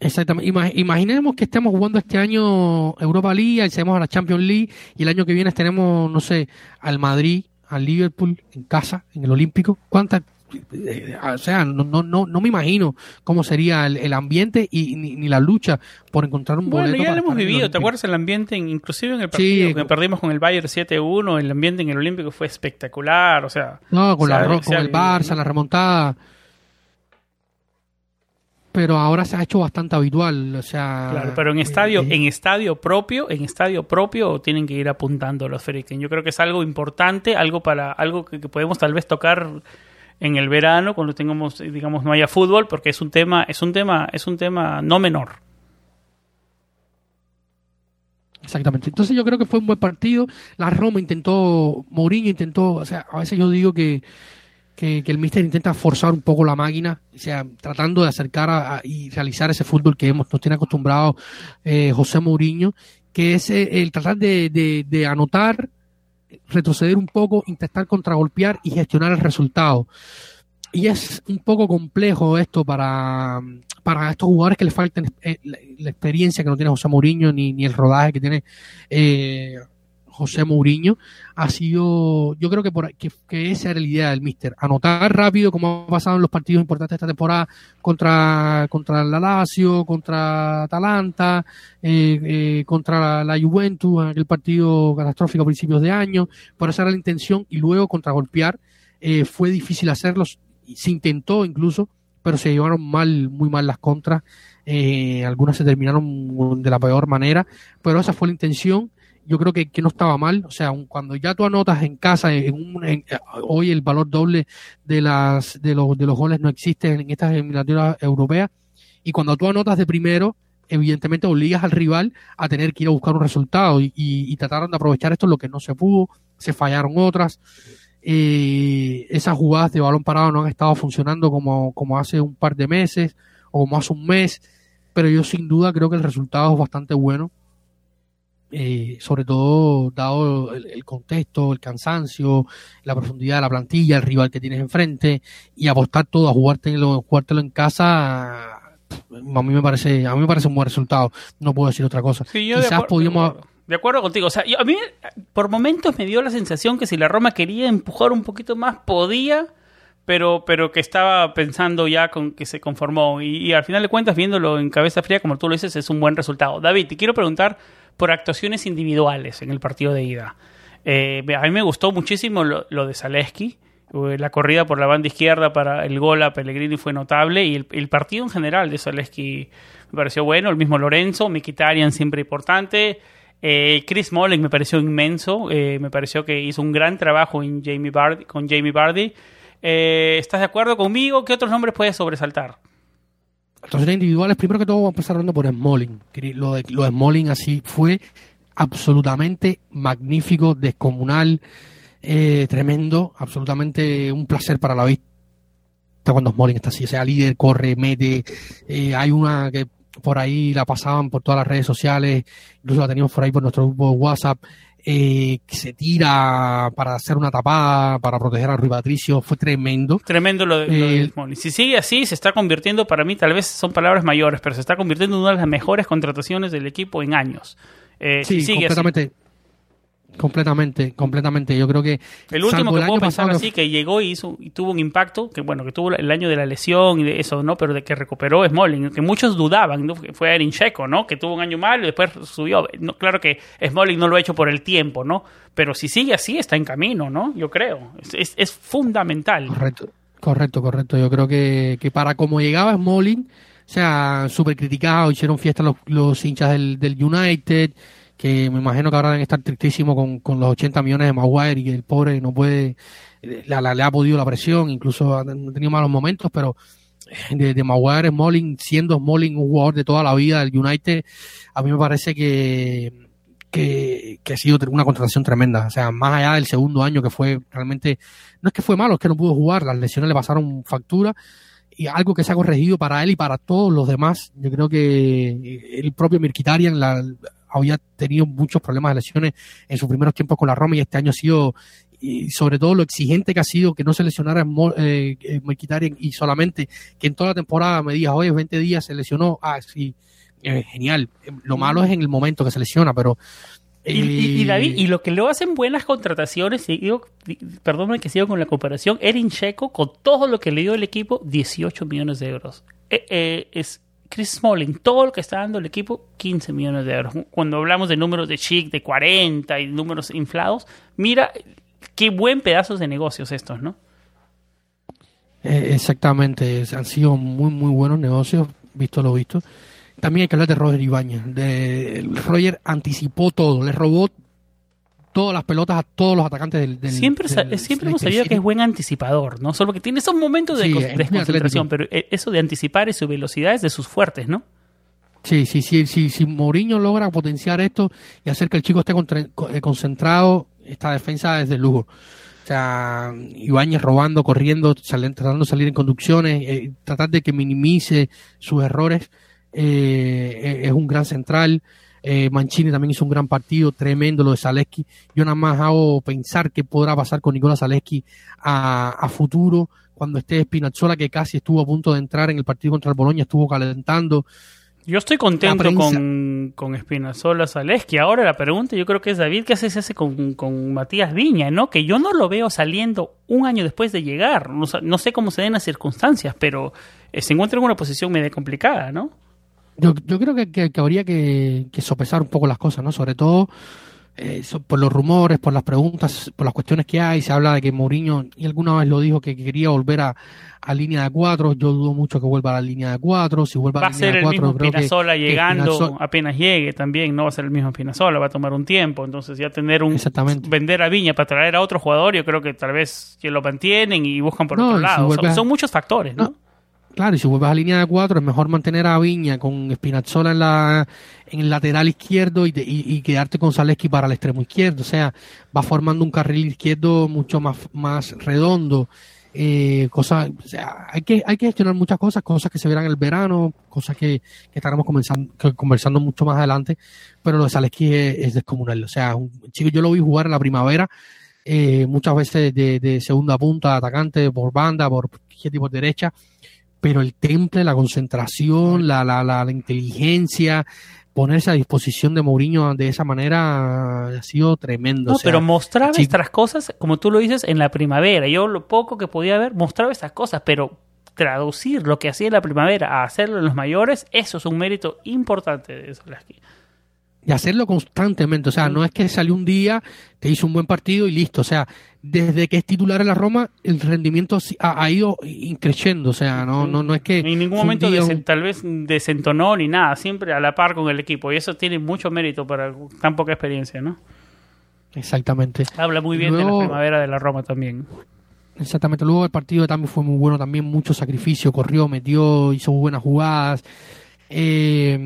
Exactamente. imaginemos que estemos jugando este año Europa League, y a la Champions League y el año que viene tenemos, no sé, al Madrid, al Liverpool en casa, en el Olímpico. ¿Cuántas o sea, no, no, no, no me imagino cómo sería el, ambiente y ni, la lucha por encontrar un bueno, ya lo hemos vivido, ¿te acuerdas el ambiente, inclusive en el partido que perdimos con el Bayern 7-1, el ambiente en el Olímpico fue espectacular, o sea... No, con, la, con el Barça, la remontada. Pero ahora se ha hecho bastante habitual, o sea... Claro, pero en eh, estadio, eh, en estadio propio, en estadio propio tienen que ir apuntando los Feriken. Yo creo que es algo importante, algo para algo que podemos tal vez tocar en el verano cuando tengamos digamos no haya fútbol porque es un tema es un tema es un tema no menor. Exactamente. Entonces yo creo que fue un buen partido. La Roma intentó Mourinho intentó o sea a veces yo digo que que, el Mister intenta forzar un poco la máquina, o sea, tratando de acercar a, y realizar ese fútbol que hemos, nos tiene acostumbrado eh, José Mourinho, que es eh, el tratar de, de, de anotar retroceder un poco, intentar contragolpear y gestionar el resultado. Y es un poco complejo esto para, para estos jugadores que les falta eh, la, experiencia que no tiene José Mourinho ni, ni el rodaje que tiene eh, José Mourinho, ha sido, yo creo que, por, que, que, esa era la idea del Mister, anotar rápido como ha pasado en los partidos importantes de esta temporada contra, contra la Lazio, contra Atalanta, eh, eh, contra la, Juventus, en aquel partido catastrófico a principios de año, por esa era la intención, y luego contra golpear, eh, fue difícil hacerlo, se intentó incluso, pero se llevaron mal, muy mal las contras, algunas se terminaron de la peor manera, pero esa fue la intención, yo creo que, que, no estaba mal. O sea, cuando ya tú anotas en casa, en un, hoy el valor doble de, las, de, los, de los goles no existe en estas eliminatorias europeas. Y cuando tú anotas de primero, evidentemente obligas al rival a tener que ir a buscar un resultado. Y, y, trataron de aprovechar esto, lo que no se pudo, se fallaron otras. Eh, esas jugadas de balón parado no han estado funcionando como, como hace un par de meses o como hace un mes. Pero yo sin duda creo que el resultado es bastante bueno eh, sobre todo dado el, contexto, el cansancio, la profundidad de la plantilla, el rival que tienes enfrente y apostar todo a jugártelo, jugártelo en casa, a mí me parece, a mí me parece un buen resultado. No puedo decir otra cosa. Quizás podíamos de acuerdo contigo. O sea, a mí por momentos me dio la sensación que si la Roma quería empujar un poquito más, podía, pero, pero que estaba pensando ya con que se conformó. Y, y, al final de cuentas, viéndolo en cabeza fría, como tú lo dices, es un buen resultado. David, te quiero preguntar por actuaciones individuales en el partido de ida. Eh, a mí me gustó muchísimo lo, de Zaleski. Eh, la corrida por la banda izquierda para el gol a Pellegrini fue notable y el, partido en general de Zaleski me pareció bueno. El mismo Lorenzo, Mikitarian siempre importante. Eh, Chris Mollen me pareció inmenso. me pareció que hizo un gran trabajo en Jamie con Jamie Bardi. ¿Estás de acuerdo conmigo? ¿Qué otros nombres puedes sobresaltar? Actuaciones individuales, primero que todo vamos a empezar hablando por Smalling. Lo de, lo de Smalling así fue absolutamente magnífico, descomunal, eh, tremendo, absolutamente un placer para la vista cuando Smalling está así, o sea, líder, corre, mete, eh, hay una que por ahí la pasaban por todas las redes sociales, incluso la teníamos por ahí por nuestro grupo de WhatsApp, eh, que se tira para hacer una tapada, para proteger a Rui Patricio, fue tremendo. Tremendo lo de, lo de Smalling. Si sigue así, se está convirtiendo, para mí tal vez son palabras mayores, pero se está convirtiendo en una de las mejores contrataciones del equipo en años. Eh, sí, si sigue completamente. así. Completamente, completamente. Yo creo que. El último que el puedo pensar así, que llegó y, hizo, y tuvo un impacto, que bueno, que tuvo el año de la lesión y de eso, ¿no? Pero de que recuperó Smalling, que muchos dudaban, ¿no? Fue Erin Checo, ¿no? Que tuvo un año malo y después subió. No, claro que Smalling no lo ha hecho por el tiempo, ¿no? Pero si sigue así, está en camino, ¿no? Yo creo. Es, es, es fundamental. Correcto, correcto, correcto. Yo creo que, que para como llegaba Smalling, o sea, súper criticado, hicieron fiesta los, los hinchas del, del United que me imagino que ahora deben estar tristísimos con, con los 80 millones de Maguire y que el pobre no puede, la, la, le ha podido la presión, incluso ha tenido malos momentos, pero de, de Maguire, Smalling, siendo Smalling un jugador de toda la vida del United, a mí me parece que, que, que ha sido una contratación tremenda. O sea, más allá del segundo año que fue realmente, no es que fue malo, es que no pudo jugar, las lesiones le pasaron factura y algo que se ha corregido para él y para todos los demás. Yo creo que el propio Mirkitarian la, había tenido muchos problemas de lesiones en sus primeros tiempos con la Roma y este año ha sido y sobre todo lo exigente que ha sido que no se lesionara eh, Mkhitaryan y solamente que en toda la temporada me digas, oye, 20 días se lesionó, ah, sí, eh, genial. Lo malo es en el momento que se lesiona, pero... Y, y, y, David, y lo que luego hacen buenas contrataciones, y perdóname que sigo con la comparación, Erin Checo, con todo lo que le dio el equipo, 18 millones de euros. Eh, es Chris Smalling, todo lo que está dando el equipo, 15 millones de euros. Cuando hablamos de números de chic de 40 y números inflados, mira qué buen pedazos de negocios estos, ¿no? Eh, exactamente, han sido muy, muy buenos negocios, visto lo visto. También hay que hablar de Roger Ibañez. De, Roger anticipó todo, le robó todas las pelotas a todos los atacantes del. del siempre del, siempre hemos sabido que es buen anticipador, ¿no? Solo que tiene esos momentos de Sí, muy desconcentración, pero eh, eso de anticipar y su velocidad es de sus fuertes, ¿no? Sí, sí, sí, sí, si Mourinho logra potenciar esto y hacer que el chico esté contra- eh, concentrado, esta defensa es de lujo. O sea, Ibáñez robando, corriendo, salen- tratando de salir en conducciones, eh, tratar de que minimice sus errores, eh, eh, es un gran central. Eh, Mancini también hizo un gran partido, tremendo lo de Zaleski. Yo nada más hago pensar qué podrá pasar con Nicola Zaleski a, a futuro, cuando esté Spinazzola, que casi estuvo a punto de entrar en el partido contra el Boloña, estuvo calentando. Yo estoy contento con, con Espinazola Zaleski. Ahora la pregunta yo creo que es David, ¿qué hace, se hace con, con Matías Viña? ¿no? Que yo no lo veo saliendo un año después de llegar. No sé cómo se den las circunstancias, pero eh, se encuentra en una posición medio complicada, ¿no? Yo, yo creo que, que- que habría que, que sopesar un poco las cosas, ¿no? Sobre todo eh, por los rumores, por las preguntas, por las cuestiones que hay. Se habla de que Mourinho, y alguna vez lo dijo, que quería volver a, a línea de cuatro. Yo dudo mucho que vuelva a la línea de cuatro. Si vuelve a Va la a línea ser de el cuatro, mismo yo creo que- Espinazola que llegando apenas llegue también. No va a ser el mismo Espinazola, va a tomar un tiempo. Entonces ya tener un... Exactamente. Vender a Viña para traer a otro jugador, yo creo que tal vez que lo mantienen y buscan por No, otro si lado. son, a- son muchos factores, ¿no? No. Claro, y si vuelves a línea de cuatro, es mejor mantener a Viña con Spinazzola en la en el lateral izquierdo y, de- y, y quedarte con Zaleski para el extremo izquierdo. O sea, va formando un carril izquierdo mucho más, más redondo. Eh, cosas, o sea, hay que, hay que gestionar muchas cosas, cosas que se verán el verano, cosas que, que estaremos comenzando, conversando mucho más adelante, pero lo de Zaleski es, es descomunal. O sea, un chico, yo lo vi jugar en la primavera, eh, muchas veces de, de segunda punta, atacante, por banda, por izquierda por derecha, pero el temple, la concentración, la, la, la, la inteligencia, ponerse a disposición de Mourinho de esa manera ha sido tremendo. No, o sea, pero mostraba estas cosas, como tú lo dices, en la primavera. Yo lo poco que podía ver, mostraba estas cosas, pero traducir lo que hacía en la primavera a hacerlo en los mayores, eso es un mérito importante de Zaleski. Y hacerlo constantemente. O sea, no es que salió un día, te hizo un buen partido y listo. O sea, desde que es titular en la Roma, el rendimiento ha, ha ido increciendo. O sea, no, no, no es que. En ningún momento día, desen- un- tal vez desentonó ni nada, siempre a la par con el equipo. Y eso tiene mucho mérito para tan poca experiencia, ¿no? Exactamente. Habla muy bien de la primavera de la Roma también. Exactamente, luego el partido también fue muy bueno, también mucho sacrificio, corrió, metió, hizo buenas jugadas. Eh,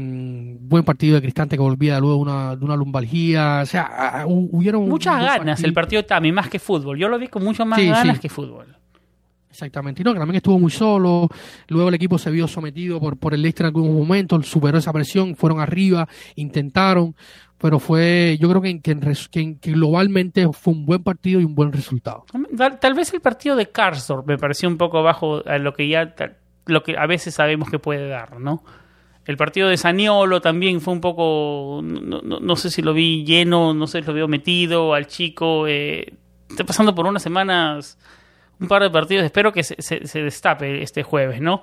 buen partido de Cristante que volvía luego de una, de una lumbalgía. O sea, hubieron. Muchas ganas el partido de Tami, más que fútbol. Yo lo vi con mucho más ganas que fútbol. Exactamente. Y no, que también estuvo muy solo. Luego el equipo se vio sometido por, por el extra en algún momento, superó esa presión, fueron arriba, intentaron. Pero fue, yo creo que, que, globalmente fue un buen partido y un buen resultado. Tal, vez el partido de Karsdorp me pareció un poco bajo a lo que ya lo que a veces sabemos que puede dar, ¿no? El partido de Saniolo también fue un poco, no, sé si lo vi lleno, no sé si lo veo metido al chico. Eh, está pasando por unas semanas un par de partidos. Espero que se, destape este jueves, ¿no?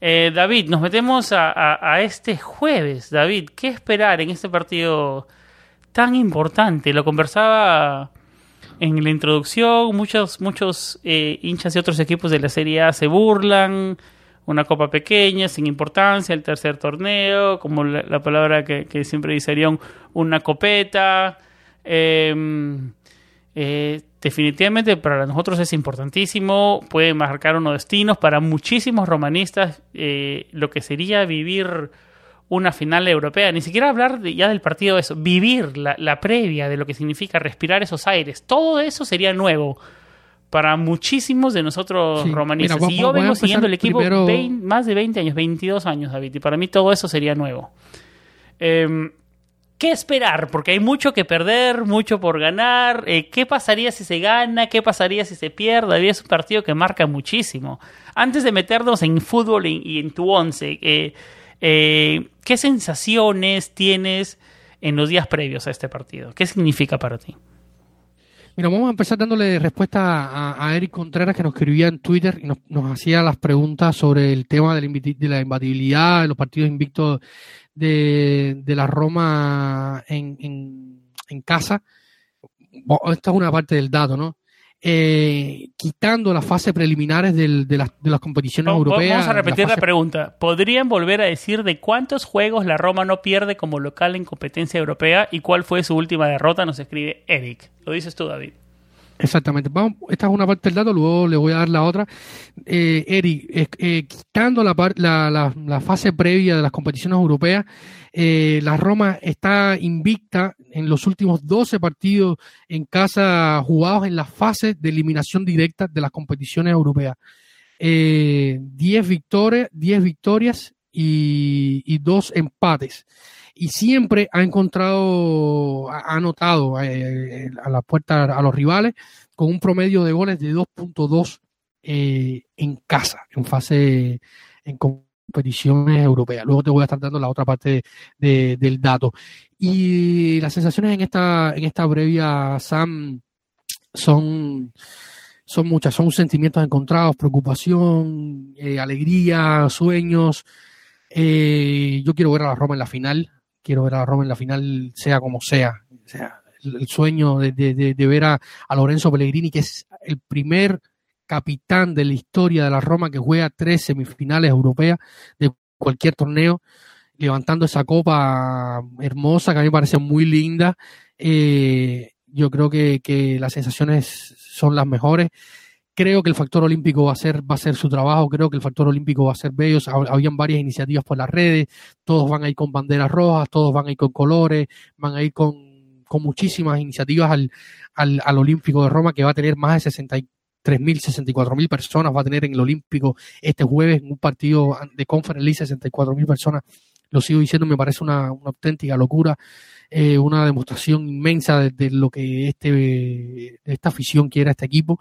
Eh, David, nos metemos a, este jueves. David, ¿qué esperar en este partido tan importante? Lo conversaba en la introducción. Muchos, muchos eh, hinchas de otros equipos de la Serie A se burlan una copa pequeña, sin importancia, el tercer torneo, como la, palabra que, siempre dice una copeta. Em, eh, definitivamente para nosotros es importantísimo, puede marcar unos destinos para muchísimos romanistas, eh, lo que sería vivir una final europea, ni siquiera hablar ya del partido, eso, vivir la, la previa de lo que significa respirar esos aires, todo eso sería nuevo para muchísimos de nosotros romanistas. y yo vengo siguiendo el equipo más de 20 años, 22 años, David, y para mí todo eso sería nuevo. Em, ¿Qué esperar? Porque hay mucho que perder, mucho por ganar. Eh, ¿Qué pasaría si se gana? ¿Ququé pasaría si se pierde? David es un partido que marca muchísimo. Antes de meternos en fútbol y, en tu once, eh, eh, ¿qué sensaciones tienes en los días previos a este partido? ¿Qué significa para ti? Mira, vamos a empezar dándole respuesta a, Eric Contreras que nos escribía en Twitter y nos, hacía las preguntas sobre el tema de la, imbatibilidad de los partidos invictos de, la Roma en, casa. Esta es una parte del dato, ¿no? Eh, quitando las fases preliminares de, las, de, las, competiciones europeas. Vamos a repetir la, pregunta. ¿Podrían volver a decir de cuántos juegos la Roma no pierde como local en competencia europea y cuál fue su última derrota? Nos escribe Eric. Lo dices tú, David. Exactamente. Vamos, esta es una parte del dato, luego le voy a dar la otra. Eh, Eric, eh, quitando la, la, la, fase previa de las competiciones europeas, eh, la Roma está invicta en los últimos 12 partidos en casa jugados en las fases de eliminación directa de las competiciones europeas. 10 victorias, 10 victorias y, y dos empates y siempre ha encontrado, ha anotado eh, a la puerta a los rivales con un promedio de goles de 2.2 eh, en casa, en fase, en competiciones europeas. Luego te voy a estar dando la otra parte del dato. Y las sensaciones en esta, en esta previa, Sam, son, son muchas, son sentimientos encontrados, preocupación, eh, alegría, sueños. yo quiero ver a la Roma en la final quiero ver a Roma en la final, sea como sea. sea el sueño de, ver a, Lorenzo Pellegrini, que es el primer capitán de la historia de la Roma que juega tres semifinales europeas de cualquier torneo, levantando esa copa hermosa que a mí me parece muy linda. Eh, yo creo que, las sensaciones son las mejores creo que el factor olímpico va a ser va a ser su trabajo, creo que el factor olímpico va a ser bello, habían varias iniciativas por las redes, todos van a ir con banderas rojas, todos van a ir con colores, van a ir con, muchísimas iniciativas al, al, Olímpico de Roma que va a tener más de 63.000, 64.000 personas, va a tener en el Olímpico este jueves en un partido de Conference League 64.000 personas, lo sigo diciendo, me parece una, auténtica locura. Eh, una demostración inmensa de, lo que este, esta afición quiere a este equipo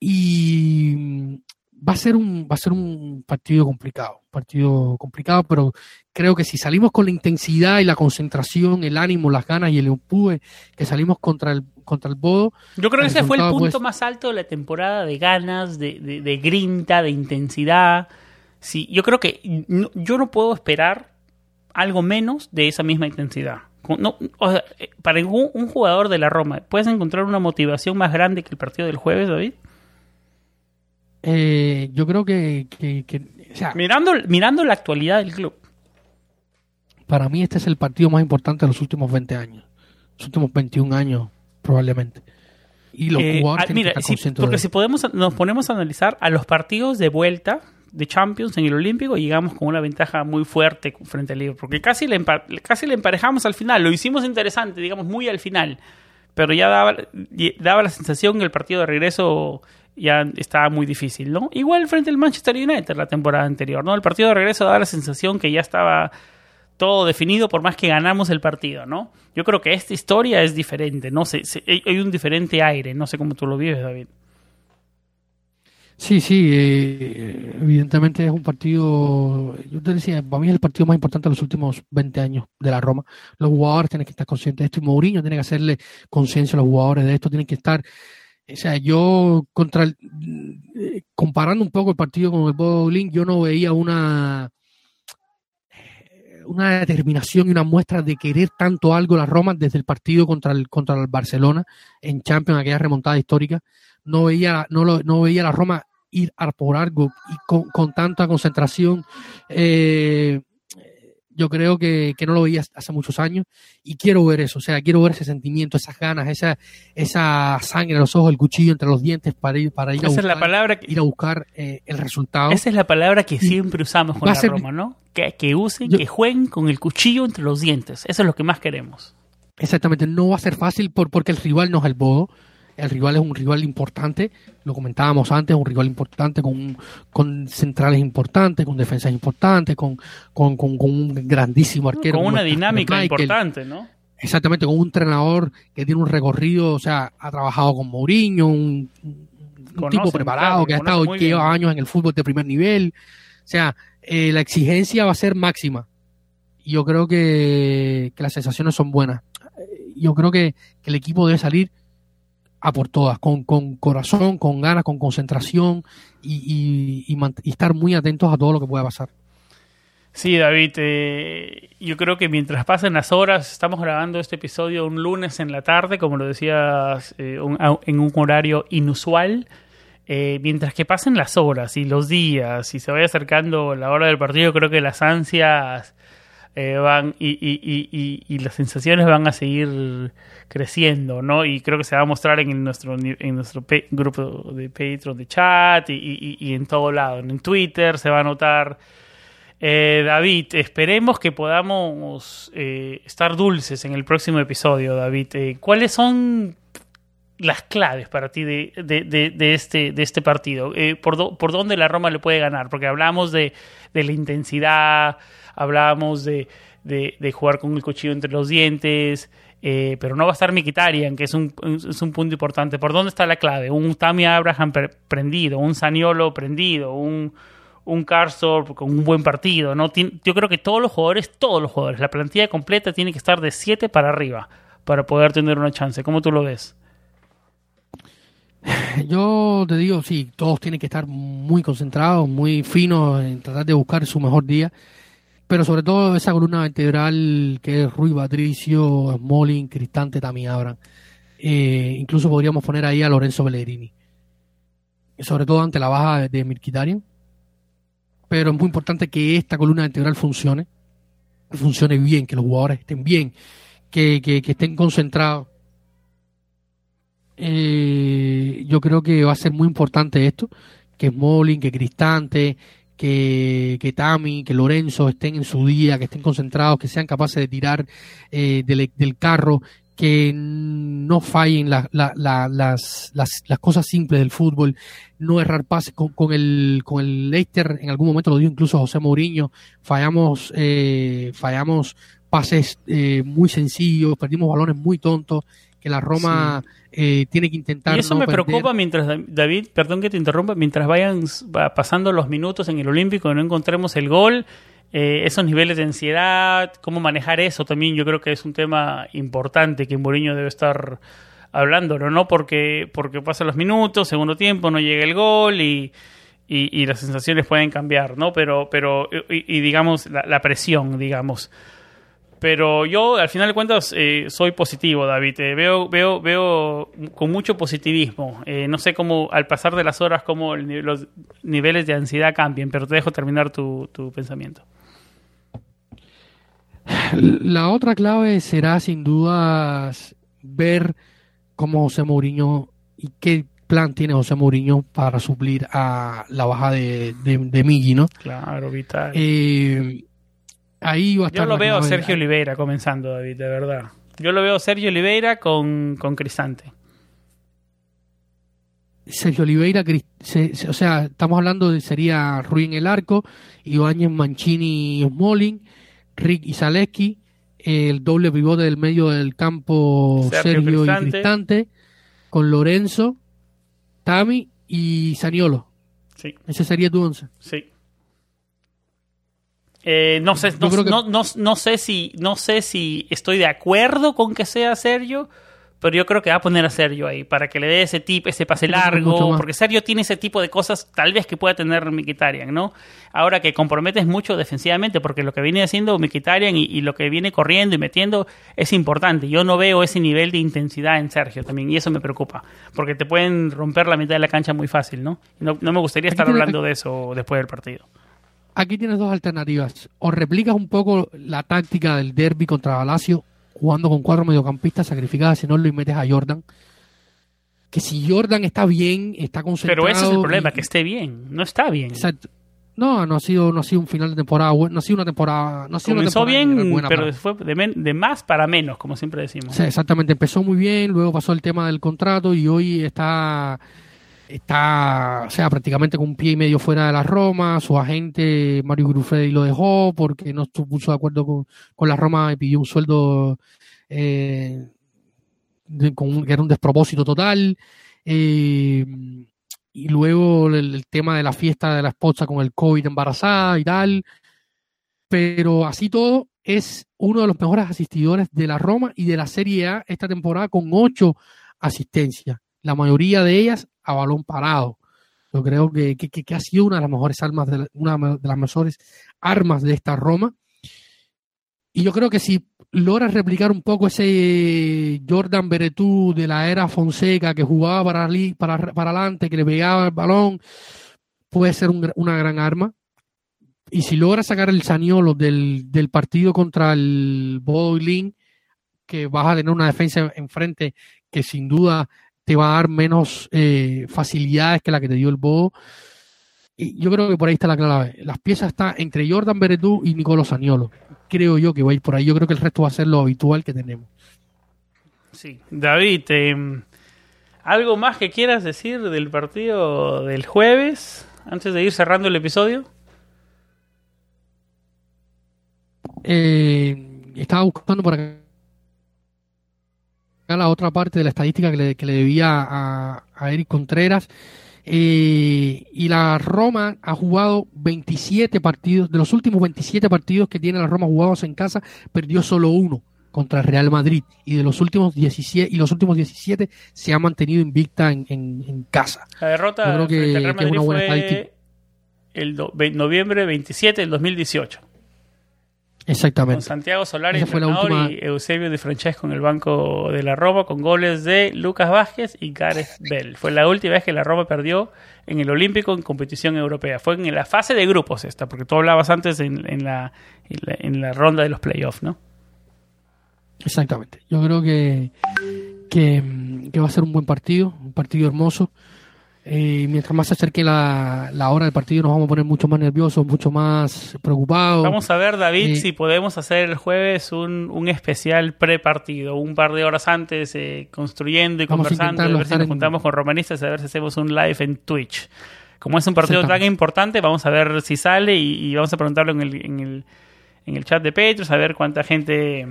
y va a ser un va a ser un partido complicado, partido complicado, pero creo que si salimos con la intensidad y la concentración, el ánimo, las ganas y el empuje que salimos contra el contra el Bodo. Yo creo que ese fue el punto más alto de la temporada de ganas, de, de, grinta, de intensidad. Sí, yo creo que yo no puedo esperar algo menos de esa misma intensidad. No, eh, para un, un jugador de la Roma, ¿puedes encontrar una motivación más grande que el partido del jueves, David? Eh, yo creo que, mirando, mirando la actualidad del club. Para mí este es el partido más importante de los últimos 20 años. Los últimos 21 años, probablemente. Y los Eh, jugadores ah, mira, que si- porque de si podemos, nos ponemos a analizar a los partidos de vuelta de Champions en el Olímpico, llegamos con una ventaja muy fuerte frente al Liverpool, porque casi le, casi le emparejamos al final, lo hicimos interesante, digamos, muy al final, pero ya daba, daba la sensación que el partido de regreso ya estaba muy difícil, ¿no? Igual frente al Manchester United la temporada anterior, ¿no? El partido de regreso daba la sensación que ya estaba todo definido por más que ganamos el partido, ¿no? Yo creo que esta historia es diferente, no se- hay un diferente aire, no sé cómo tú lo vives, David. Sí, sí, eh, evidentemente es un partido, yo te decía, para mí es el partido más importante de los últimos 20 años de la Roma. Los jugadores tienen que estar conscientes de esto y Mourinho tiene que hacerle conciencia a los jugadores de esto, tienen que estar, o sea, yo contra el, comparando un poco el partido con el Bowling, yo no veía una una determinación y una muestra de querer tanto algo la Roma desde el partido contra el contra el Barcelona en Champions, aquella remontada histórica no veía, no, lo, no veía la Roma ir por algo y con, con tanta concentración. eh, yo creo que, que no lo veía hace muchos años y quiero ver eso, o sea, quiero ver ese sentimiento, esas ganas, esa, esa sangre en los ojos, el cuchillo entre los dientes para ir, para ir, a, Esa es buscar, la palabra que, ir a buscar eh, el resultado. esa es la palabra que siempre usamos con la ser- Roma, ¿no? Que, que usen, Yo- que jueguen con el cuchillo entre los dientes. Eso es lo que más queremos. Exactamente, no va a ser fácil por, porque el rival no es el Bodo. El rival es un rival importante, lo comentábamos antes, un rival importante con, con centrales importantes, con defensas importantes, con, con, con- con un grandísimo arquero. Con una dinámica Michael. importante, ¿no? Exactamente, con un entrenador que tiene un recorrido, o sea, ha trabajado con Mourinho, un, tipo preparado claro, que ha estado, que lleva años en el fútbol de primer nivel. O sea, eh, la exigencia va a ser máxima. Y yo creo que, que las sensaciones son buenas. Yo creo que, que el equipo debe salir a por todas, con, con corazón, con ganas, con concentración y, y- y estar muy atentos a todo lo que pueda pasar. Sí, David, eh, yo creo que mientras pasen las horas, estamos grabando este episodio un lunes en la tarde, como lo decías, eh, en un horario inusual. Eh, mientras que pasen las horas y los días y se vaya acercando la hora del partido, creo que las ansias eh, van y, y- y- y- las sensaciones van a seguir creciendo, ¿no? Y creo que se va a mostrar en nuestro, en nuestro grupo de Patreon de chat y en todo lado. En Twitter se va a notar. Eh, David, esperemos que podamos eh, estar dulces en el próximo episodio, David. Eh, ¿Cuáles son las claves para ti de, de- de- de este, de este partido? Eh, ¿por, do- ¿Por dónde la Roma le puede ganar? Porque hablamos de, de la intensidad, hablamos de, de- de jugar con el cuchillo entre los dientes, eh, pero no va a estar Mikitarian, que es un, es un punto importante. ¿Por dónde está la clave? Un Tammy Abraham pre- prendido, un Saniolo prendido, un, un Karsdorp con un buen partido. ¿no? Yo creo que todos los jugadores, todos los jugadores, la plantilla completa tiene que estar de 7 para arriba para poder tener una chance. ¿Cómo tú lo ves? (laughs) Yo te digo, sí, todos tienen que estar muy concentrados, muy finos en tratar de buscar su mejor día, pero sobre todo esa columna vertebral que es Rui Patricio, Smalling, Cristante, Tami Abraham. Eh, incluso podríamos poner ahí a Lorenzo Pellegrini. Sobre todo ante la baja de, Mirkitarian. Pero es muy importante que esta columna vertebral funcione, que funcione bien, que los jugadores estén bien, que, que- que estén concentrados. Eh, yo creo que va a ser muy importante esto, que Smalling, que Cristante, que, que Tami, que Lorenzo estén en su día, que estén concentrados, que sean capaces de tirar eh, del, del carro, que no fallen la- la- la- las, las, las cosas simples del fútbol, no errar pases con, con el con el Leicester, en algún momento lo dijo incluso José Mourinho, fallamos, eh, fallamos pases eh, muy sencillos, perdimos balones muy tontos, que la Roma eh, tiene que intentar Y eso no me perder. preocupa mientras, David, perdón que te interrumpa, mientras vayan pasando los minutos en el Olímpico y no encontremos el gol, eh, esos niveles de ansiedad, cómo manejar eso también yo creo que es un tema importante que Mourinho debe estar hablando, ¿no? Porque, porque pasan los minutos, segundo tiempo, no llega el gol y, y, y las sensaciones pueden cambiar, ¿no? Pero, pero y, y digamos, la, la presión, digamos. Pero yo, al final de cuentas, eh, soy positivo, David. Eh, veo, veo, veo con mucho positivismo. Eh, no sé cómo, al pasar de las horas, cómo el los niveles de ansiedad cambien, pero te dejo terminar tu, tu pensamiento. La otra clave será sin dudas ver cómo José Mourinho y qué plan tiene José Mourinho para suplir a la baja de, de, de Migi, ¿no? Claro, vital. Eh, ahí va a estar Yo lo veo a. Sergio Oliveira comenzando, David, de verdad. Yo lo veo a Sergio Oliveira con, con Cristante. Sergio Oliveira, o sea, estamos hablando de sería Rui en el arco, Ibáñez, Mancini, Smalling, Rick y Zaleski, el doble pivote del medio del campo Sergio Sergio, Cristante. y Cristante, con Lorenzo, Tami y Saniolo. Sí, Ese sería tu once. sí. Eh, no sé, no, que- no, no, no sé si, no sé si estoy de acuerdo con que sea Sergio, pero yo creo que va a poner a Sergio ahí para que le dé ese tip, ese pase largo, porque Sergio tiene ese tipo de cosas tal vez que pueda tener Mkhitaryan, ¿no? Ahora que comprometes mucho defensivamente, porque lo que viene haciendo Mkhitaryan y, y lo que viene corriendo y metiendo es importante. Yo no veo ese nivel de intensidad en Sergio también, y eso me preocupa, porque te pueden romper la mitad de la cancha muy fácil, ¿no? No, no me gustaría estar hablando de eso después del partido. Aquí tienes dos alternativas. O replicas un poco la táctica del derby contra Lazio, jugando con cuatro mediocampistas, sacrificas a Cenolo y metes a Jordan. Que si Jordan está bien, está concentrado. Pero ese es el problema, y- que esté bien, no está bien. Exacto. No, no ha sido, no ha sido un final de temporada no ha sido una temporada, no ha sido una Comenzó temporada bien, buena pero para- fue de, men- de más para menos, como siempre decimos. Sí, exactamente, empezó muy bien, luego pasó el tema del contrato y hoy está, está, o sea, prácticamente con un pie y medio fuera de la Roma. Su agente Mario Grufredi lo dejó porque no se puso de acuerdo con, con la Roma y pidió un sueldo eh, que era un despropósito total. Eh, y luego el tema de la fiesta de la esposa con el COVID embarazada y tal. Pero así todo, es uno de los mejores asistidores de la Roma y de la Serie A esta temporada con ocho asistencias. La mayoría de ellas a balón parado. Yo creo que, que- ha sido una de las mejores armas de la- una de las mejores armas de esta Roma. Y yo creo que si logra replicar un poco ese Jordan Beretú de la era Fonseca que jugaba para, para, para adelante, que le pegaba el balón, puede ser un una gran arma. Y si logra sacar el Saniolo del, del partido contra el Boilin, que vas a tener una defensa enfrente que sin duda te va a dar menos eh, facilidades que la que te dio el Bodo. Y yo creo que por ahí está la clave. Las piezas están entre Jordan Beretú y Nicolo Saniolo. Creo yo que va a ir por ahí. Yo creo que el resto va a ser lo habitual que tenemos. Sí. David, eh, ¿algo más que quieras decir del partido del jueves antes de ir cerrando el episodio? Eh, estaba buscando por acá la otra parte de la estadística que le, que le debía a, a Eric Contreras. Eh, y la Roma ha jugado 27 partidos, de los últimos 27 partidos que tiene la Roma jugados en casa, perdió solo uno contra el Real Madrid. Y de los últimos 17, y los últimos 17 se ha mantenido invicta en, en- en casa. La derrota Yo creo que- es una buena fue el do- noviembre 27 del 2018. Con Exactamente. Santiago Solari, entrenador, última- y Eusebio Di Francesco en el banco de la Roma, con goles de Lucas Vázquez y Gareth Bell. Fue la última vez que la Roma perdió en el Olímpico en competición europea. Fue en la fase de grupos esta, porque tú hablabas antes en, en la, en, la, en la ronda de los playoffs, ¿no? Exactamente. Yo creo que, que, que va a ser un buen partido, un partido hermoso. Eh, mientras más se acerque la, la hora del partido nos vamos a poner mucho más nerviosos, mucho más preocupados. Vamos a ver, David, Eh, si podemos hacer el jueves un, un especial pre-partido, un par de horas antes, eh, construyendo y a conversando, a ver si nos en- juntamos con romanistas, a ver si hacemos un live en Twitch. Como es un partido tan importante, vamos a ver si sale y, y vamos a preguntarlo en el, en el, en el chat de Patreon, a ver cuánta gente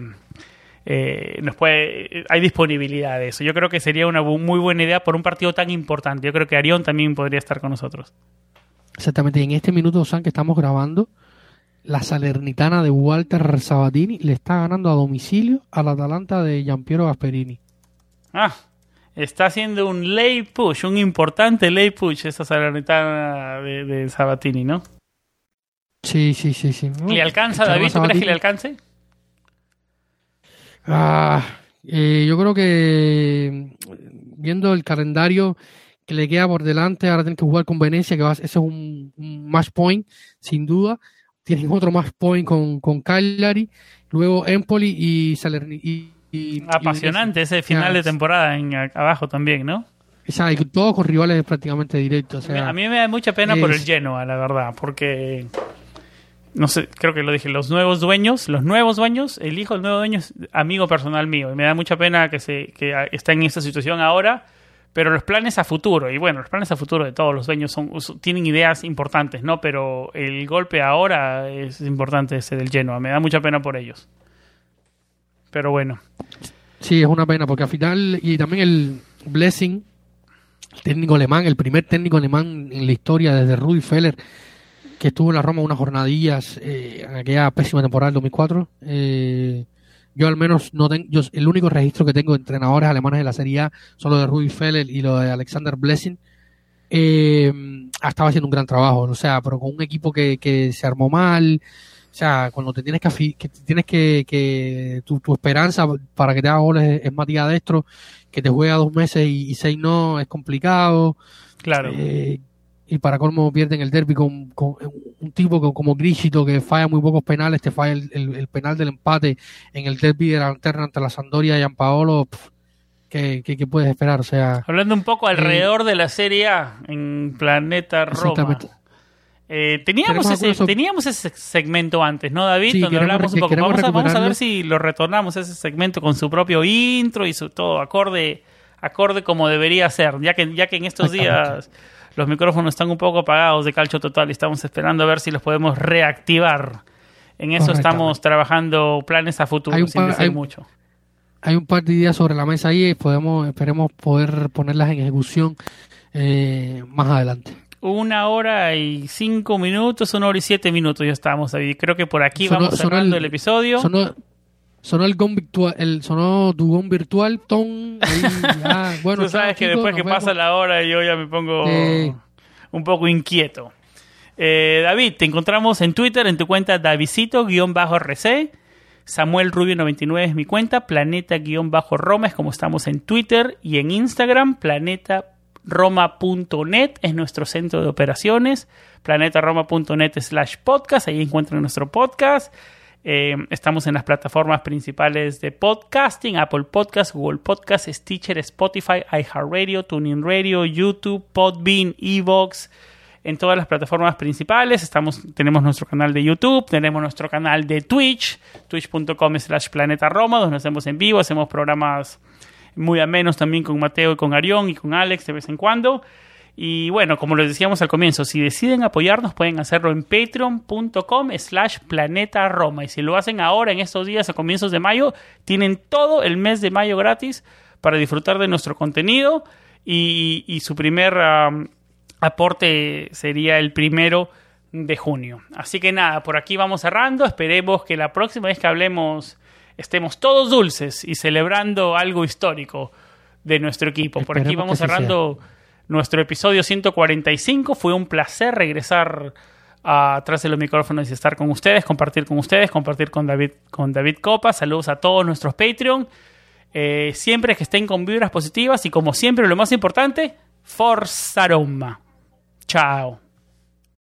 eh, nos puede... Hay disponibilidad de eso. Yo creo que sería una bu- muy buena idea por un partido tan importante. Yo creo que Arión también podría estar con nosotros. Exactamente. Y en este minuto, San, que estamos grabando, la Salernitana de Walter Sabatini le está ganando a domicilio al Atalanta de Giampiero Gasperini. Ah, está haciendo un late push, un importante late push esa salernitana de, de Sabatini, ¿no? Sí, sí, sí, sí. ¿Le alcanza, David? ¿Tú crees que le alcance? Ah, eh, yo creo que mm, viendo el calendario que le queda por delante, ahora tienen que jugar con Venecia, que va, a- ese es un, un match point, sin duda. Tienen otro match point con, con Cagliari, luego Empoli y Salerni. Y, y- y Apasionante ese final de temporada en abajo también, ¿no? O sea, y todos con rivales prácticamente directos. O sea, a mí me da mucha pena por el Genoa, la verdad, porque no sé, creo que lo dije, los nuevos dueños, los nuevos dueños, el hijo del nuevo dueño es amigo personal mío y me da mucha pena que se que está en esta situación ahora, pero los planes a futuro y bueno, los planes a futuro de todos los dueños son, son- tienen ideas importantes, ¿no? Pero el golpe ahora es importante ese del Genoa, me da mucha pena por ellos. Pero bueno, Sí, es una pena, porque al final, y también el Blessing, el técnico alemán, el primer técnico alemán en la historia desde Rudi Feller, que estuvo en la Roma unas jornadillas eh, en aquella pésima temporada del 2004. eh, yo al menos no tengo, yo, el único registro que tengo de entrenadores alemanes de la Serie A son lo de Rudi Feller y lo de Alexander Blessing. Eh, estaba haciendo un gran trabajo, o sea, pero con un equipo que, que se armó mal, o sea, cuando te tienes que, afi- que tienes que, que tu, tu esperanza para que te haga goles es, es Matías Destro, que te juega dos meses y, y seis no, es complicado. claro. Eh, y para colmo pierden el derby con, con un tipo que- como Grishito que falla muy pocos penales, te falla el, el- el penal del empate en el derby de la lanterna ante la Sandoria y Gianpaolo, pf, ¿qué, qué, qué puedes esperar? O sea, Hablando un poco alrededor de la Serie A en Planeta Roma. Eh, teníamos, ese, teníamos ese segmento antes, ¿no, David? Sí, Donde hablamos un poco. Vamos a, vamos a ver si lo retornamos ese segmento con su propio intro y su todo acorde, acorde como debería ser, ya que, ya que en estos días los micrófonos están un poco apagados de calcio total y estamos esperando a ver si los podemos reactivar. En eso estamos trabajando planes a futuro, Hay un sin par- decir hay- mucho. hay un par de ideas sobre la mesa ahí y podemos, esperemos poder ponerlas en ejecución eh, más adelante. Una hora y cinco minutos, una hora y siete minutos ya estamos, David. Creo que por aquí vamos cerrando el- el, episodio. Sonó, sonó el gong virtual, el, sonó tu gong virtual, ton, ahí, (laughs) bueno, Tú sabes chao, que chicos, después que pasa la hora yo ya me pongo Sí. un poco inquieto. Eh, David, te encontramos en Twitter en tu cuenta Davidcito-RC. Samuel Rubio 99 es mi cuenta. Planeta-Roma es como estamos en Twitter y en Instagram. Planetaroma.net es nuestro centro de operaciones. Planetaroma.net slash podcast. Ahí encuentran nuestro podcast. Eh, estamos en las plataformas principales de podcasting, Apple Podcast, Google Podcast, Stitcher, Spotify, iHeartRadio, TuneIn Radio, YouTube, Podbean, Evox, en todas las plataformas principales. Estamos, tenemos nuestro canal de YouTube, tenemos nuestro canal de Twitch, twitch.com slash planeta Roma, donde hacemos en vivo, hacemos programas muy amenos también con Mateo y con Arión y con Alex de vez en cuando. Y bueno, como les decíamos al comienzo, si deciden apoyarnos pueden hacerlo en patreon.com slash planeta Roma. Y si lo hacen ahora, en estos días, a comienzos de mayo, tienen todo el mes de mayo gratis para disfrutar de nuestro contenido. Y, y su primer um, aporte sería el primero de junio. Así que nada, por aquí vamos cerrando. Esperemos que la próxima vez que hablemos estemos todos dulces y celebrando algo histórico de nuestro equipo. Por aquí vamos cerrando nuestro episodio 145. Fue un placer regresar atrás de los micrófonos y estar con ustedes, compartir con ustedes, compartir con David, con David Copa. Saludos a todos nuestros Patreon. Eh, siempre que estén con vibras positivas y como siempre lo más importante, Forza Roma. Chao.